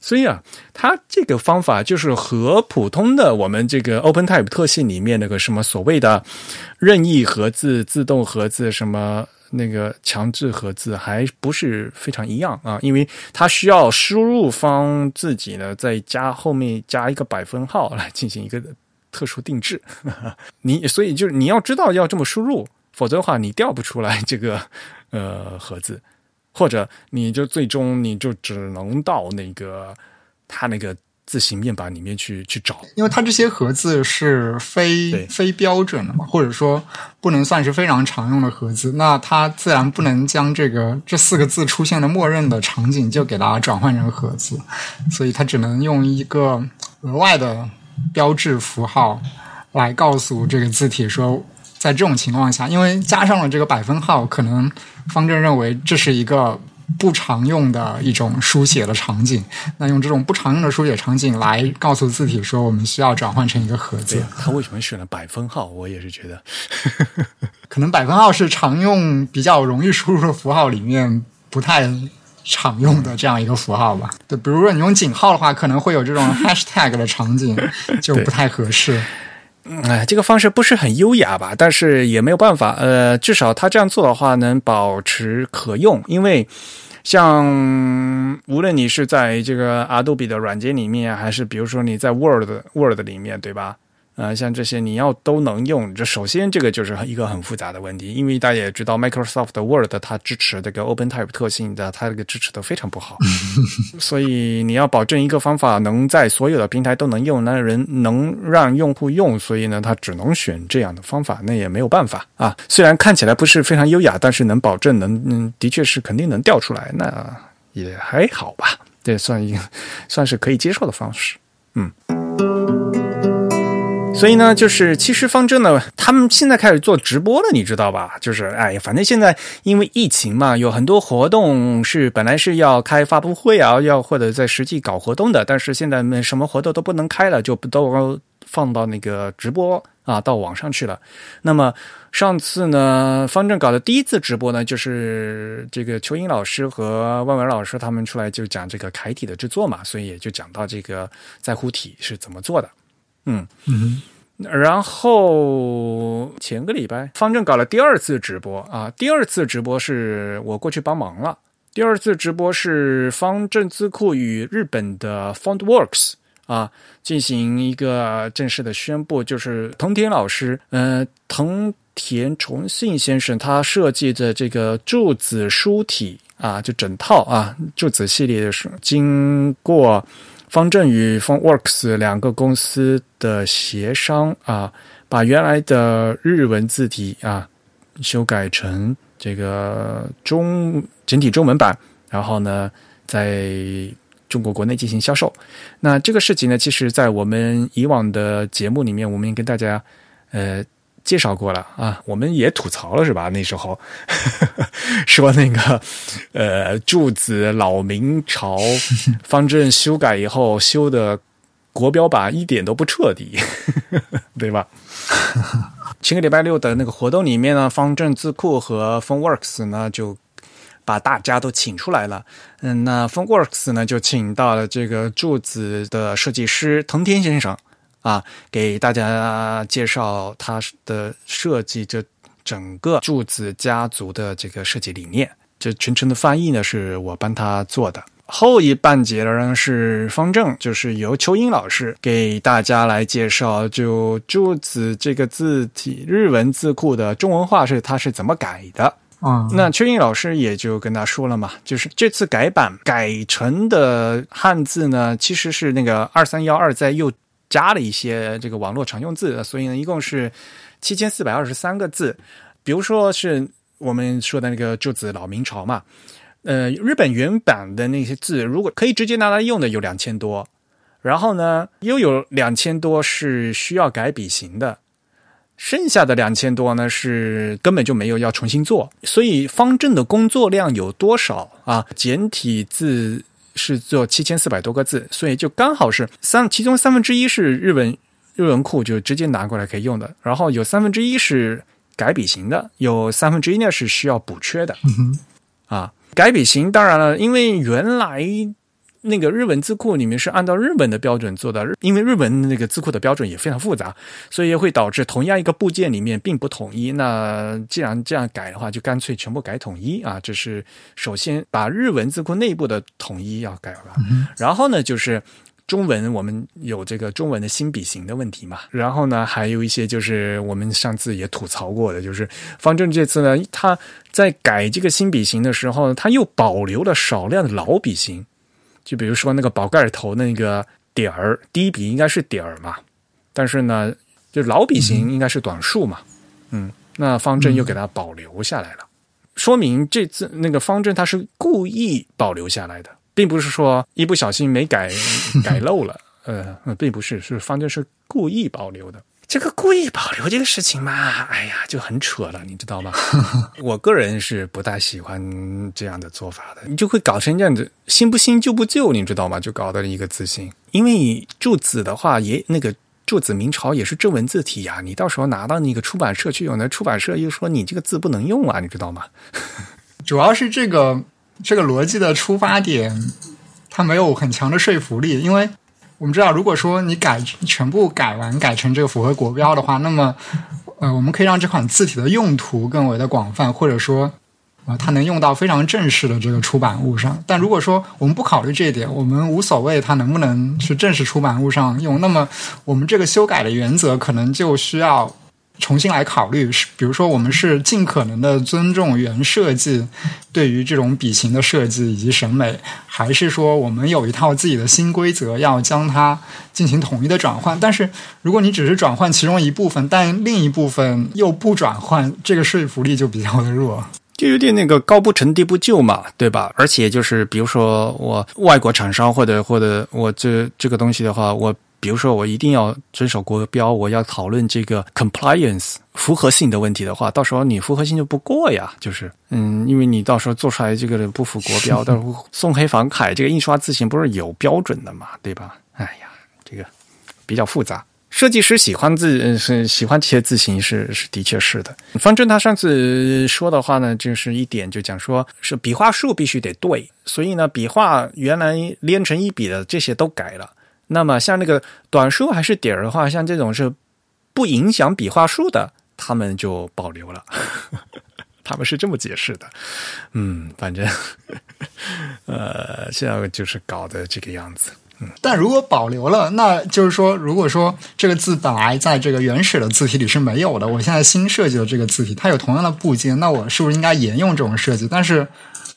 所以啊，它这个方法就是和普通的我们这个 OpenType 特性里面那个什么所谓的任意盒子、自动盒子、什么那个强制盒子还不是非常一样啊，因为它需要输入方自己呢再加后面加一个百分号来进行一个特殊定制。你所以就是你要知道要这么输入，否则的话你调不出来这个呃盒子。或者你就最终你就只能到那个它那个字形面板里面去去找。因为它这些盒子是非非标准的嘛，或者说不能算是非常常用的盒子，那它自然不能将这个这四个字出现的默认的场景就给它转换成盒子，所以它只能用一个额外的标志符号来告诉这个字体说，在这种情况下，因为加上了这个百分号，可能方正认为这是一个不常用的一种书写的场景。那用这种不常用的书写场景来告诉字体说，我们需要转换成一个盒子。他为什么选了百分号？我也是觉得，可能百分号是常用、比较容易输入的符号里面不太常用的这样一个符号吧。对，比如说你用井号的话，可能会有这种 hashtag 的场景，就不太合适。哎，这个方式不是很优雅吧？但是也没有办法。呃，至少他这样做的话，能保持可用，因为像无论你是在这个 Adobe 的软件里面，还是比如说你在 Word Word 里面，对吧？呃，像这些你要都能用，这首先这个就是一个很复杂的问题，因为大家也知道 Microsoft Word 它支持这个 OpenType 特性的，它这个支持的非常不好，所以你要保证一个方法能在所有的平台都能用，那人能让用户用，所以呢，他只能选这样的方法，那也没有办法啊。虽然看起来不是非常优雅，但是能保证能，嗯，的确是肯定能调出来，那也还好吧，这算一个算是可以接受的方式，嗯。所以呢，就是其实方正呢，他们现在开始做直播了，你知道吧？就是哎，反正现在因为疫情嘛，有很多活动是本来是要开发布会啊，要或者在实际搞活动的，但是现在什么活动都不能开了，就不都放到那个直播啊，到网上去了。那么上次呢，方正搞的第一次直播呢，就是这个邱英老师和万文老师他们出来就讲这个楷体的制作嘛，所以也就讲到这个在乎体是怎么做的。嗯嗯，然后前个礼拜方正搞了第二次直播啊，第二次直播是我过去帮忙了。第二次直播是方正字库与日本的 FontWorks。啊，进行一个正式的宣布，就是藤田老师，呃，藤田重信先生他设计的这个柱子书体啊，就整套啊柱子系列的是经过方正与 FontWorks 两个公司的协商啊，把原来的日文字体啊修改成这个中简体中文版，然后呢，在中国国内进行销售，那这个事情呢，其实，在我们以往的节目里面，我们也跟大家呃介绍过了啊，我们也吐槽了是吧？那时候 说那个呃柱子老明朝 方正修改以后修的国标版一点都不彻底，对吧？前个礼拜六的那个活动里面呢，方正字库和 PhoneWorks 呢就。把大家都请出来了，嗯，那 PhoneWorks 呢就请到了这个柱子的设计师藤田先生啊，给大家介绍他的设计这整个柱子家族的这个设计理念。这全程的翻译呢是我帮他做的。后一半节呢是方正，就是由邱英老师给大家来介绍，就柱子这个字体日文字库的中文化是他是怎么改的。啊，那邱英老师也就跟他说了嘛，就是这次改版改成的汉字呢，其实是那个二三幺二在又加了一些这个网络常用字，所以呢，一共是七千四百二十三个字。比如说是我们说的那个柱子老明朝嘛，呃，日本原版的那些字，如果可以直接拿来用的有两千多，然后呢，又有两千多是需要改笔型的。剩下的两千多呢，是根本就没有要重新做，所以方正的工作量有多少啊？简体字是做七千四百多个字，所以就刚好是三，其中三分之一是日文日文库就直接拿过来可以用的，然后有三分之一是改笔型的，有三分之一呢是需要补缺的。啊，改笔型当然了，因为原来。那个日文字库里面是按照日本的标准做的，因为日本那个字库的标准也非常复杂，所以会导致同样一个部件里面并不统一。那既然这样改的话，就干脆全部改统一啊！这是首先把日文字库内部的统一要改了，然后呢，就是中文我们有这个中文的新笔型的问题嘛，然后呢，还有一些就是我们上次也吐槽过的，就是方正这次呢，他在改这个新笔型的时候，他又保留了少量的老笔型。就比如说那个宝盖头那个点儿，第一笔应该是点儿嘛，但是呢，就老笔型应该是短竖嘛，嗯，那方正又给它保留下来了，说明这次那个方正它是故意保留下来的，并不是说一不小心没改 改漏了，呃，并不是，是方正是故意保留的。这个故意保留这个事情嘛，哎呀，就很扯了，你知道吗？我个人是不大喜欢这样的做法的，你就会搞成这样子，新不新旧不旧，你知道吗？就搞的一个字形。因为注子的话，也那个注子明朝也是正文字体呀，你到时候拿到那个出版社去用，那出版社又说你这个字不能用啊，你知道吗？主要是这个这个逻辑的出发点，它没有很强的说服力，因为。我们知道，如果说你改全部改完改成这个符合国标的话，那么，呃，我们可以让这款字体的用途更为的广泛，或者说，啊，它能用到非常正式的这个出版物上。但如果说我们不考虑这一点，我们无所谓它能不能去正式出版物上用，那么我们这个修改的原则可能就需要。重新来考虑，是比如说，我们是尽可能的尊重原设计对于这种笔型的设计以及审美，还是说我们有一套自己的新规则，要将它进行统一的转换？但是，如果你只是转换其中一部分，但另一部分又不转换，这个说服力就比较的弱，就有点那个高不成低不就嘛，对吧？而且就是，比如说我外国厂商或者或者我这这个东西的话，我。比如说，我一定要遵守国标，我要讨论这个 compliance 符合性的问题的话，到时候你符合性就不过呀。就是，嗯，因为你到时候做出来这个不符国标，到时候宋黑房楷这个印刷字型不是有标准的嘛，对吧？哎呀，这个比较复杂。设计师喜欢字是喜欢这些字形是是的确是的。方正他上次说的话呢，就是一点就讲说是笔画数必须得对，所以呢，笔画原来连成一笔的这些都改了。那么像那个短数还是底儿的话，像这种是不影响笔画数的，他们就保留了。他们是这么解释的。嗯，反正 呃，现在就是搞的这个样子。但如果保留了，那就是说，如果说这个字本来在这个原始的字体里是没有的，我现在新设计的这个字体，它有同样的部件，那我是不是应该沿用这种设计？但是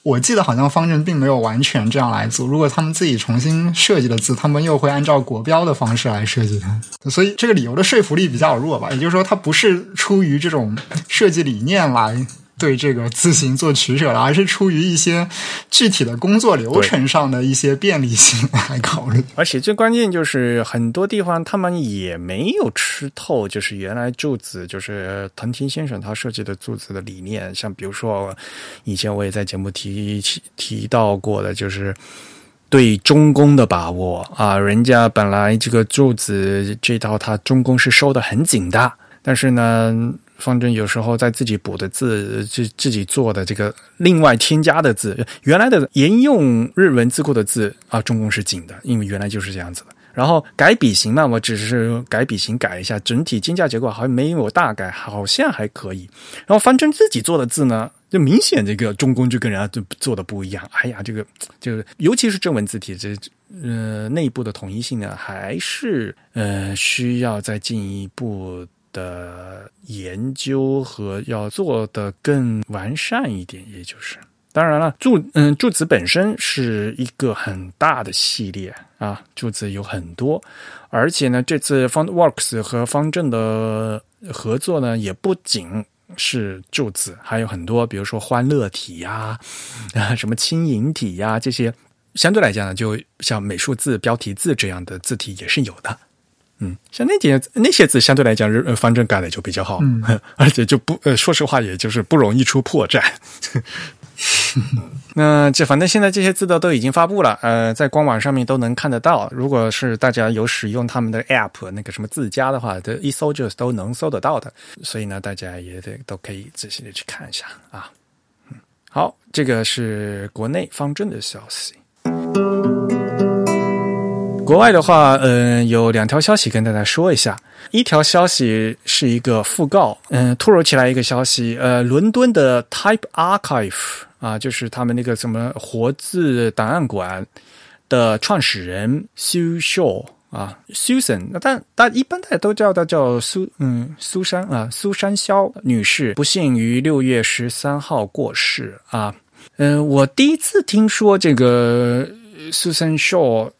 我记得好像方正并没有完全这样来做。如果他们自己重新设计的字，他们又会按照国标的方式来设计它，所以这个理由的说服力比较弱吧。也就是说，它不是出于这种设计理念来。对这个自行做取舍了，而是出于一些具体的工作流程上的一些便利性来考虑。而且最关键就是很多地方他们也没有吃透，就是原来柱子就是藤田先生他设计的柱子的理念。像比如说，以前我也在节目提提到过的，就是对中宫的把握啊。人家本来这个柱子这套他中宫是收的很紧的，但是呢。方正有时候在自己补的字，自自己做的这个另外添加的字，原来的沿用日文字库的字啊，中宫是紧的，因为原来就是这样子的。然后改笔型嘛，我只是改笔型改一下，整体金价结构好像没有大改，好像还可以。然后方正自己做的字呢，就明显这个中宫就跟人家就做的不一样。哎呀，这个就尤其是正文字体这呃内部的统一性呢，还是呃需要再进一步。的研究和要做的更完善一点，也就是当然了，柱嗯柱子本身是一个很大的系列啊，柱子有很多，而且呢，这次 FontWorks 和方正的合作呢，也不仅是柱子，还有很多，比如说欢乐体呀啊，什么轻盈体呀，这些相对来讲呢，就像美术字、标题字这样的字体也是有的。嗯，像那点那些字相对来讲，呃，方正改的就比较好，嗯，而且就不呃，说实话，也就是不容易出破绽。那这反正现在这些字的都已经发布了，呃，在官网上面都能看得到。如果是大家有使用他们的 App 那个什么自家的话，这一搜就都能搜得到的。所以呢，大家也得都可以仔细的去看一下啊。嗯，好，这个是国内方正的消息。国外的话，嗯，有两条消息跟大家说一下。一条消息是一个讣告，嗯，突如其来一个消息，呃，伦敦的 Type Archive 啊，就是他们那个什么活字档案馆的创始人 Sue Shaw 啊，Susan，那但但一般大家都叫她叫苏，嗯，苏珊啊，苏珊肖女士，不幸于六月十三号过世啊。嗯，我第一次听说这个 Susan Shaw。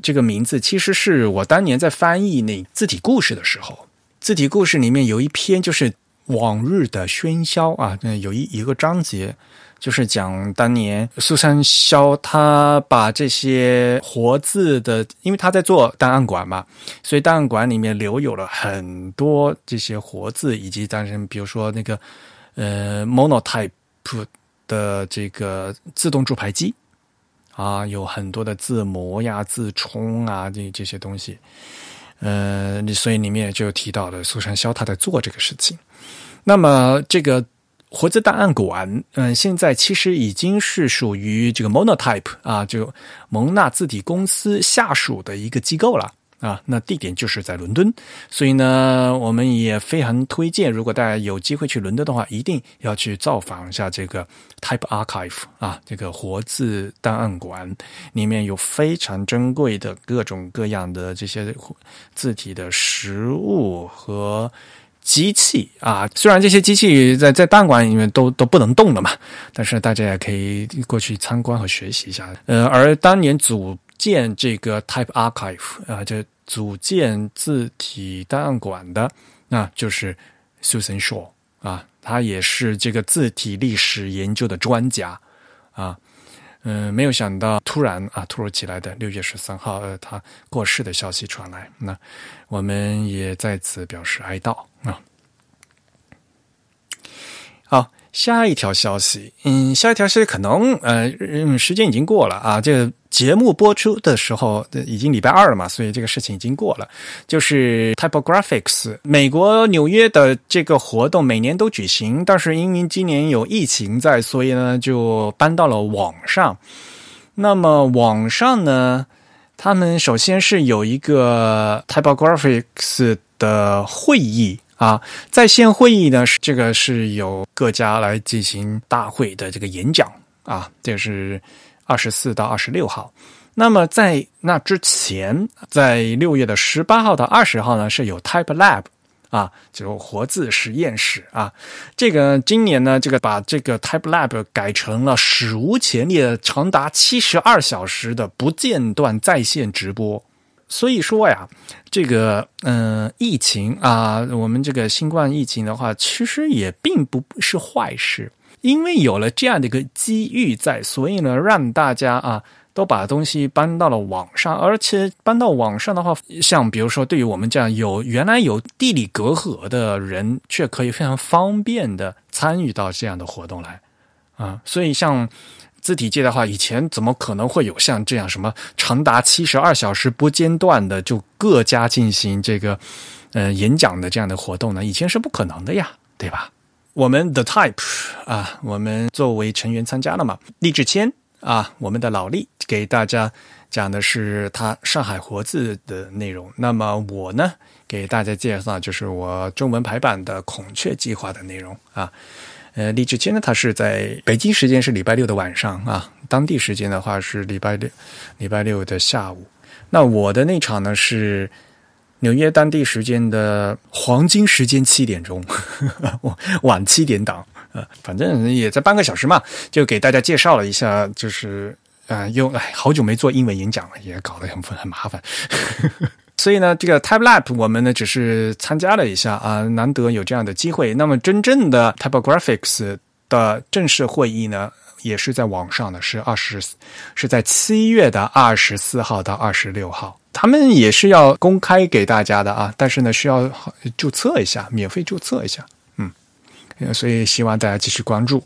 这个名字其实是我当年在翻译那字体故事的时候，字体故事里面有一篇就是往日的喧嚣啊，有一一个章节就是讲当年苏三肖他把这些活字的，因为他在做档案馆嘛，所以档案馆里面留有了很多这些活字，以及当时比如说那个呃 monotype 的这个自动注排机。啊，有很多的自模呀、自冲啊，这这些东西，呃，所以里面就提到了苏珊肖他在做这个事情。那么，这个活字档案馆，嗯，现在其实已经是属于这个 Monotype 啊，就蒙纳字体公司下属的一个机构了。啊，那地点就是在伦敦，所以呢，我们也非常推荐，如果大家有机会去伦敦的话，一定要去造访一下这个 Type Archive 啊，这个活字档案馆，里面有非常珍贵的各种各样的这些字体的实物和机器啊。虽然这些机器在在档案馆里面都都不能动的嘛，但是大家也可以过去参观和学习一下。呃，而当年组建这个 Type Archive 啊，就组建字体档案馆的，那就是 Susan Shaw 啊，他也是这个字体历史研究的专家啊。嗯，没有想到突然啊，突如其来的六月十三号，呃，他过世的消息传来，那我们也在此表示哀悼啊。好，下一条消息，嗯，下一条消息可能呃，嗯时间已经过了啊，这个。节目播出的时候已经礼拜二了嘛，所以这个事情已经过了。就是 Typographics 美国纽约的这个活动每年都举行，但是因为今年有疫情在，所以呢就搬到了网上。那么网上呢，他们首先是有一个 Typographics 的会议啊，在线会议呢，这个是由各家来进行大会的这个演讲啊，这是。二十四到二十六号，那么在那之前，在六月的十八号到二十号呢，是有 Type Lab 啊，就活字实验室啊。这个今年呢，这个把这个 Type Lab 改成了史无前例的长达七十二小时的不间断在线直播。所以说呀，这个嗯，疫情啊，我们这个新冠疫情的话，其实也并不是坏事。因为有了这样的一个机遇在，所以呢，让大家啊都把东西搬到了网上，而且搬到网上的话，像比如说对于我们这样有原来有地理隔阂的人，却可以非常方便的参与到这样的活动来啊。所以像字体界的话，以前怎么可能会有像这样什么长达七十二小时不间断的就各家进行这个呃演讲的这样的活动呢？以前是不可能的呀，对吧？我们 The Type 啊，我们作为成员参加了嘛？励志谦啊，我们的老力给大家讲的是他上海活字的内容。那么我呢，给大家介绍就是我中文排版的孔雀计划的内容啊。呃，励志谦呢，他是在北京时间是礼拜六的晚上啊，当地时间的话是礼拜六礼拜六的下午。那我的那场呢是。纽约当地时间的黄金时间七点钟，晚七点档，呃，反正也在半个小时嘛，就给大家介绍了一下，就是啊，用哎，好久没做英文演讲了，也搞得很很麻烦，所以呢，这个 Type Lab 我们呢只是参加了一下啊，难得有这样的机会。那么真正的 Typographics 的正式会议呢，也是在网上的，是二十，是在七月的二十四号到二十六号。他们也是要公开给大家的啊，但是呢，需要注册一下，免费注册一下，嗯，所以希望大家继续关注。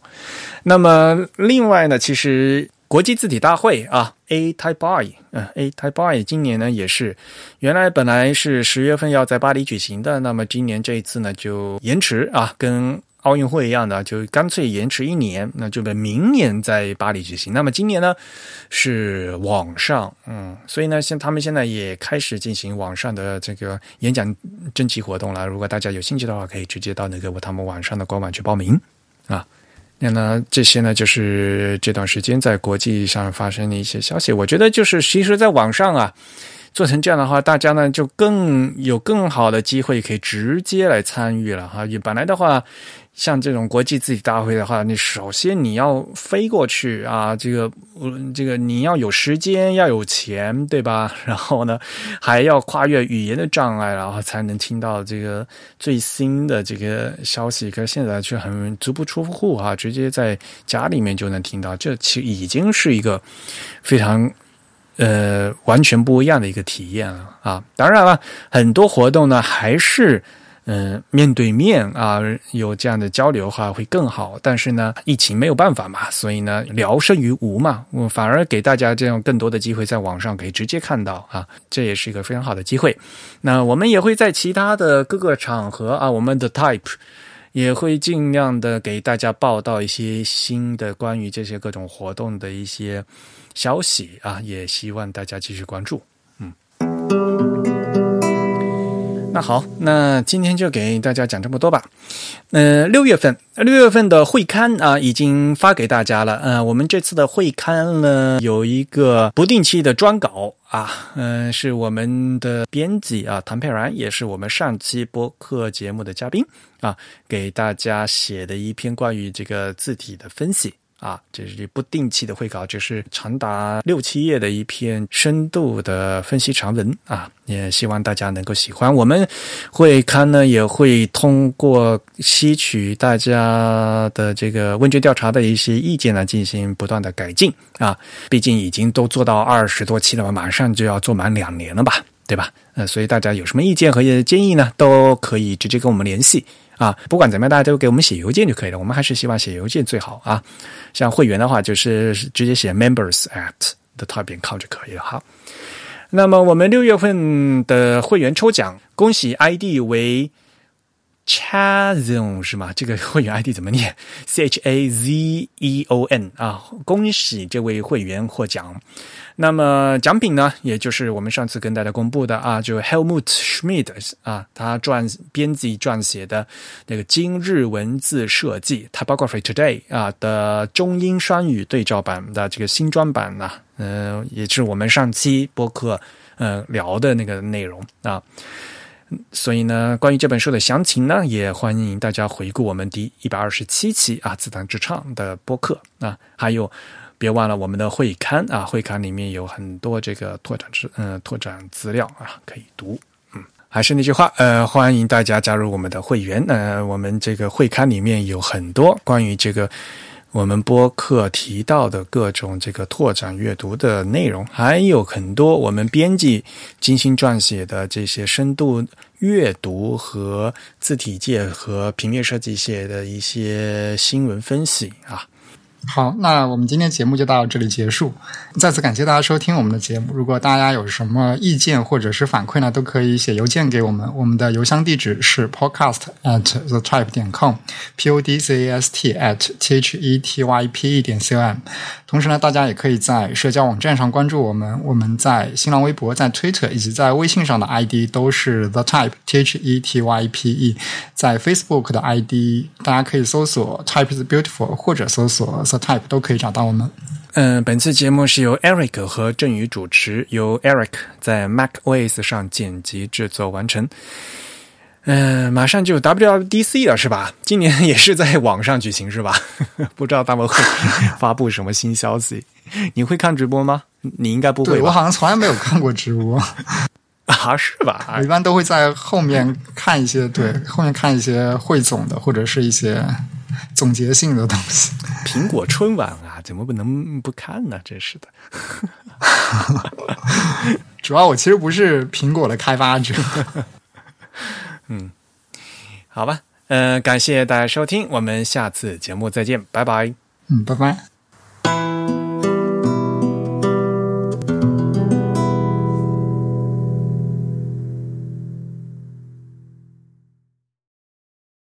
那么另外呢，其实国际字体大会啊，A Type Boy，嗯，A Type Boy 今年呢也是，原来本来是十月份要在巴黎举行的，那么今年这一次呢就延迟啊，跟。奥运会一样的，就干脆延迟一年，那就明年在巴黎举行。那么今年呢是网上，嗯，所以呢，现他们现在也开始进行网上的这个演讲征集活动了。如果大家有兴趣的话，可以直接到那个他们网上的官网去报名啊。那呢，这些呢就是这段时间在国际上发生的一些消息。我觉得就是，其实，在网上啊。做成这样的话，大家呢就更有更好的机会可以直接来参与了哈。本来的话，像这种国际字体大会的话，你首先你要飞过去啊，这个这个你要有时间，要有钱，对吧？然后呢，还要跨越语言的障碍，然后才能听到这个最新的这个消息。可是现在却很足不出户啊，直接在家里面就能听到，这其实已经是一个非常。呃，完全不一样的一个体验了啊！当然了，很多活动呢还是嗯面对面啊，有这样的交流的话会更好。但是呢，疫情没有办法嘛，所以呢，聊胜于无嘛，我反而给大家这样更多的机会，在网上可以直接看到啊，这也是一个非常好的机会。那我们也会在其他的各个场合啊，我们的 Type 也会尽量的给大家报道一些新的关于这些各种活动的一些。消息啊，也希望大家继续关注。嗯，那好，那今天就给大家讲这么多吧。呃，六月份，六月份的会刊啊，已经发给大家了。呃，我们这次的会刊呢，有一个不定期的专稿啊，嗯，是我们的编辑啊，谭佩然，也是我们上期播客节目的嘉宾啊，给大家写的一篇关于这个字体的分析。啊，这是不定期的会稿，这是长达六七页的一篇深度的分析长文啊，也希望大家能够喜欢。我们会刊呢，也会通过吸取大家的这个问卷调查的一些意见呢，进行不断的改进啊。毕竟已经都做到二十多期了嘛，马上就要做满两年了吧，对吧？呃，所以大家有什么意见和建议呢，都可以直接跟我们联系。啊，不管怎么样，大家都给我们写邮件就可以了。我们还是希望写邮件最好啊。像会员的话，就是直接写 members at The top 点 com 就可以了哈。那么我们六月份的会员抽奖，恭喜 ID 为 Chazon 是吗？这个会员 ID 怎么念？C H A Z E O N 啊！恭喜这位会员获奖。那么奖品呢，也就是我们上次跟大家公布的啊，就 Helmut Schmidt 啊，他撰编辑撰写的那个今日文字设计 Typography Today 啊的中英双语对照版的这个新装版呢，嗯，也是我们上期播客呃聊的那个内容啊。所以呢，关于这本书的详情呢，也欢迎大家回顾我们第一百二十七期啊《自弹自唱》的播客啊，还有。别忘了我们的会刊啊，会刊里面有很多这个拓展资嗯拓展资料啊，可以读。嗯，还是那句话，呃，欢迎大家加入我们的会员。呃，我们这个会刊里面有很多关于这个我们播客提到的各种这个拓展阅读的内容，还有很多我们编辑精心撰写的这些深度阅读和字体界和平面设计界的一些新闻分析啊。好，那我们今天节目就到这里结束。再次感谢大家收听我们的节目。如果大家有什么意见或者是反馈呢，都可以写邮件给我们。我们的邮箱地址是 podcast at the type 点 com，p o d c a s t at t h e t y p e 点 c o m。同时呢，大家也可以在社交网站上关注我们。我们在新浪微博、在 Twitter 以及在微信上的 ID 都是 the type t h e t y p e。在 Facebook 的 ID，大家可以搜索 type is beautiful 或者搜索。Type 都可以找到我们。嗯，本次节目是由 Eric 和振宇主持，由 Eric 在 Mac OS 上剪辑制作完成。嗯，马上就 WDC 了，是吧？今年也是在网上举行，是吧？不知道他们会发布什么新消息？你会看直播吗？你应该不会。我好像从来没有看过直播 啊，是吧？我一般都会在后面看一些，对，后面看一些汇总的或者是一些。总结性的东西，苹果春晚啊，怎么不能不看呢？真是的。主要我其实不是苹果的开发者。嗯，好吧，嗯，感谢大家收听，我们下次节目再见，拜拜。嗯，拜拜。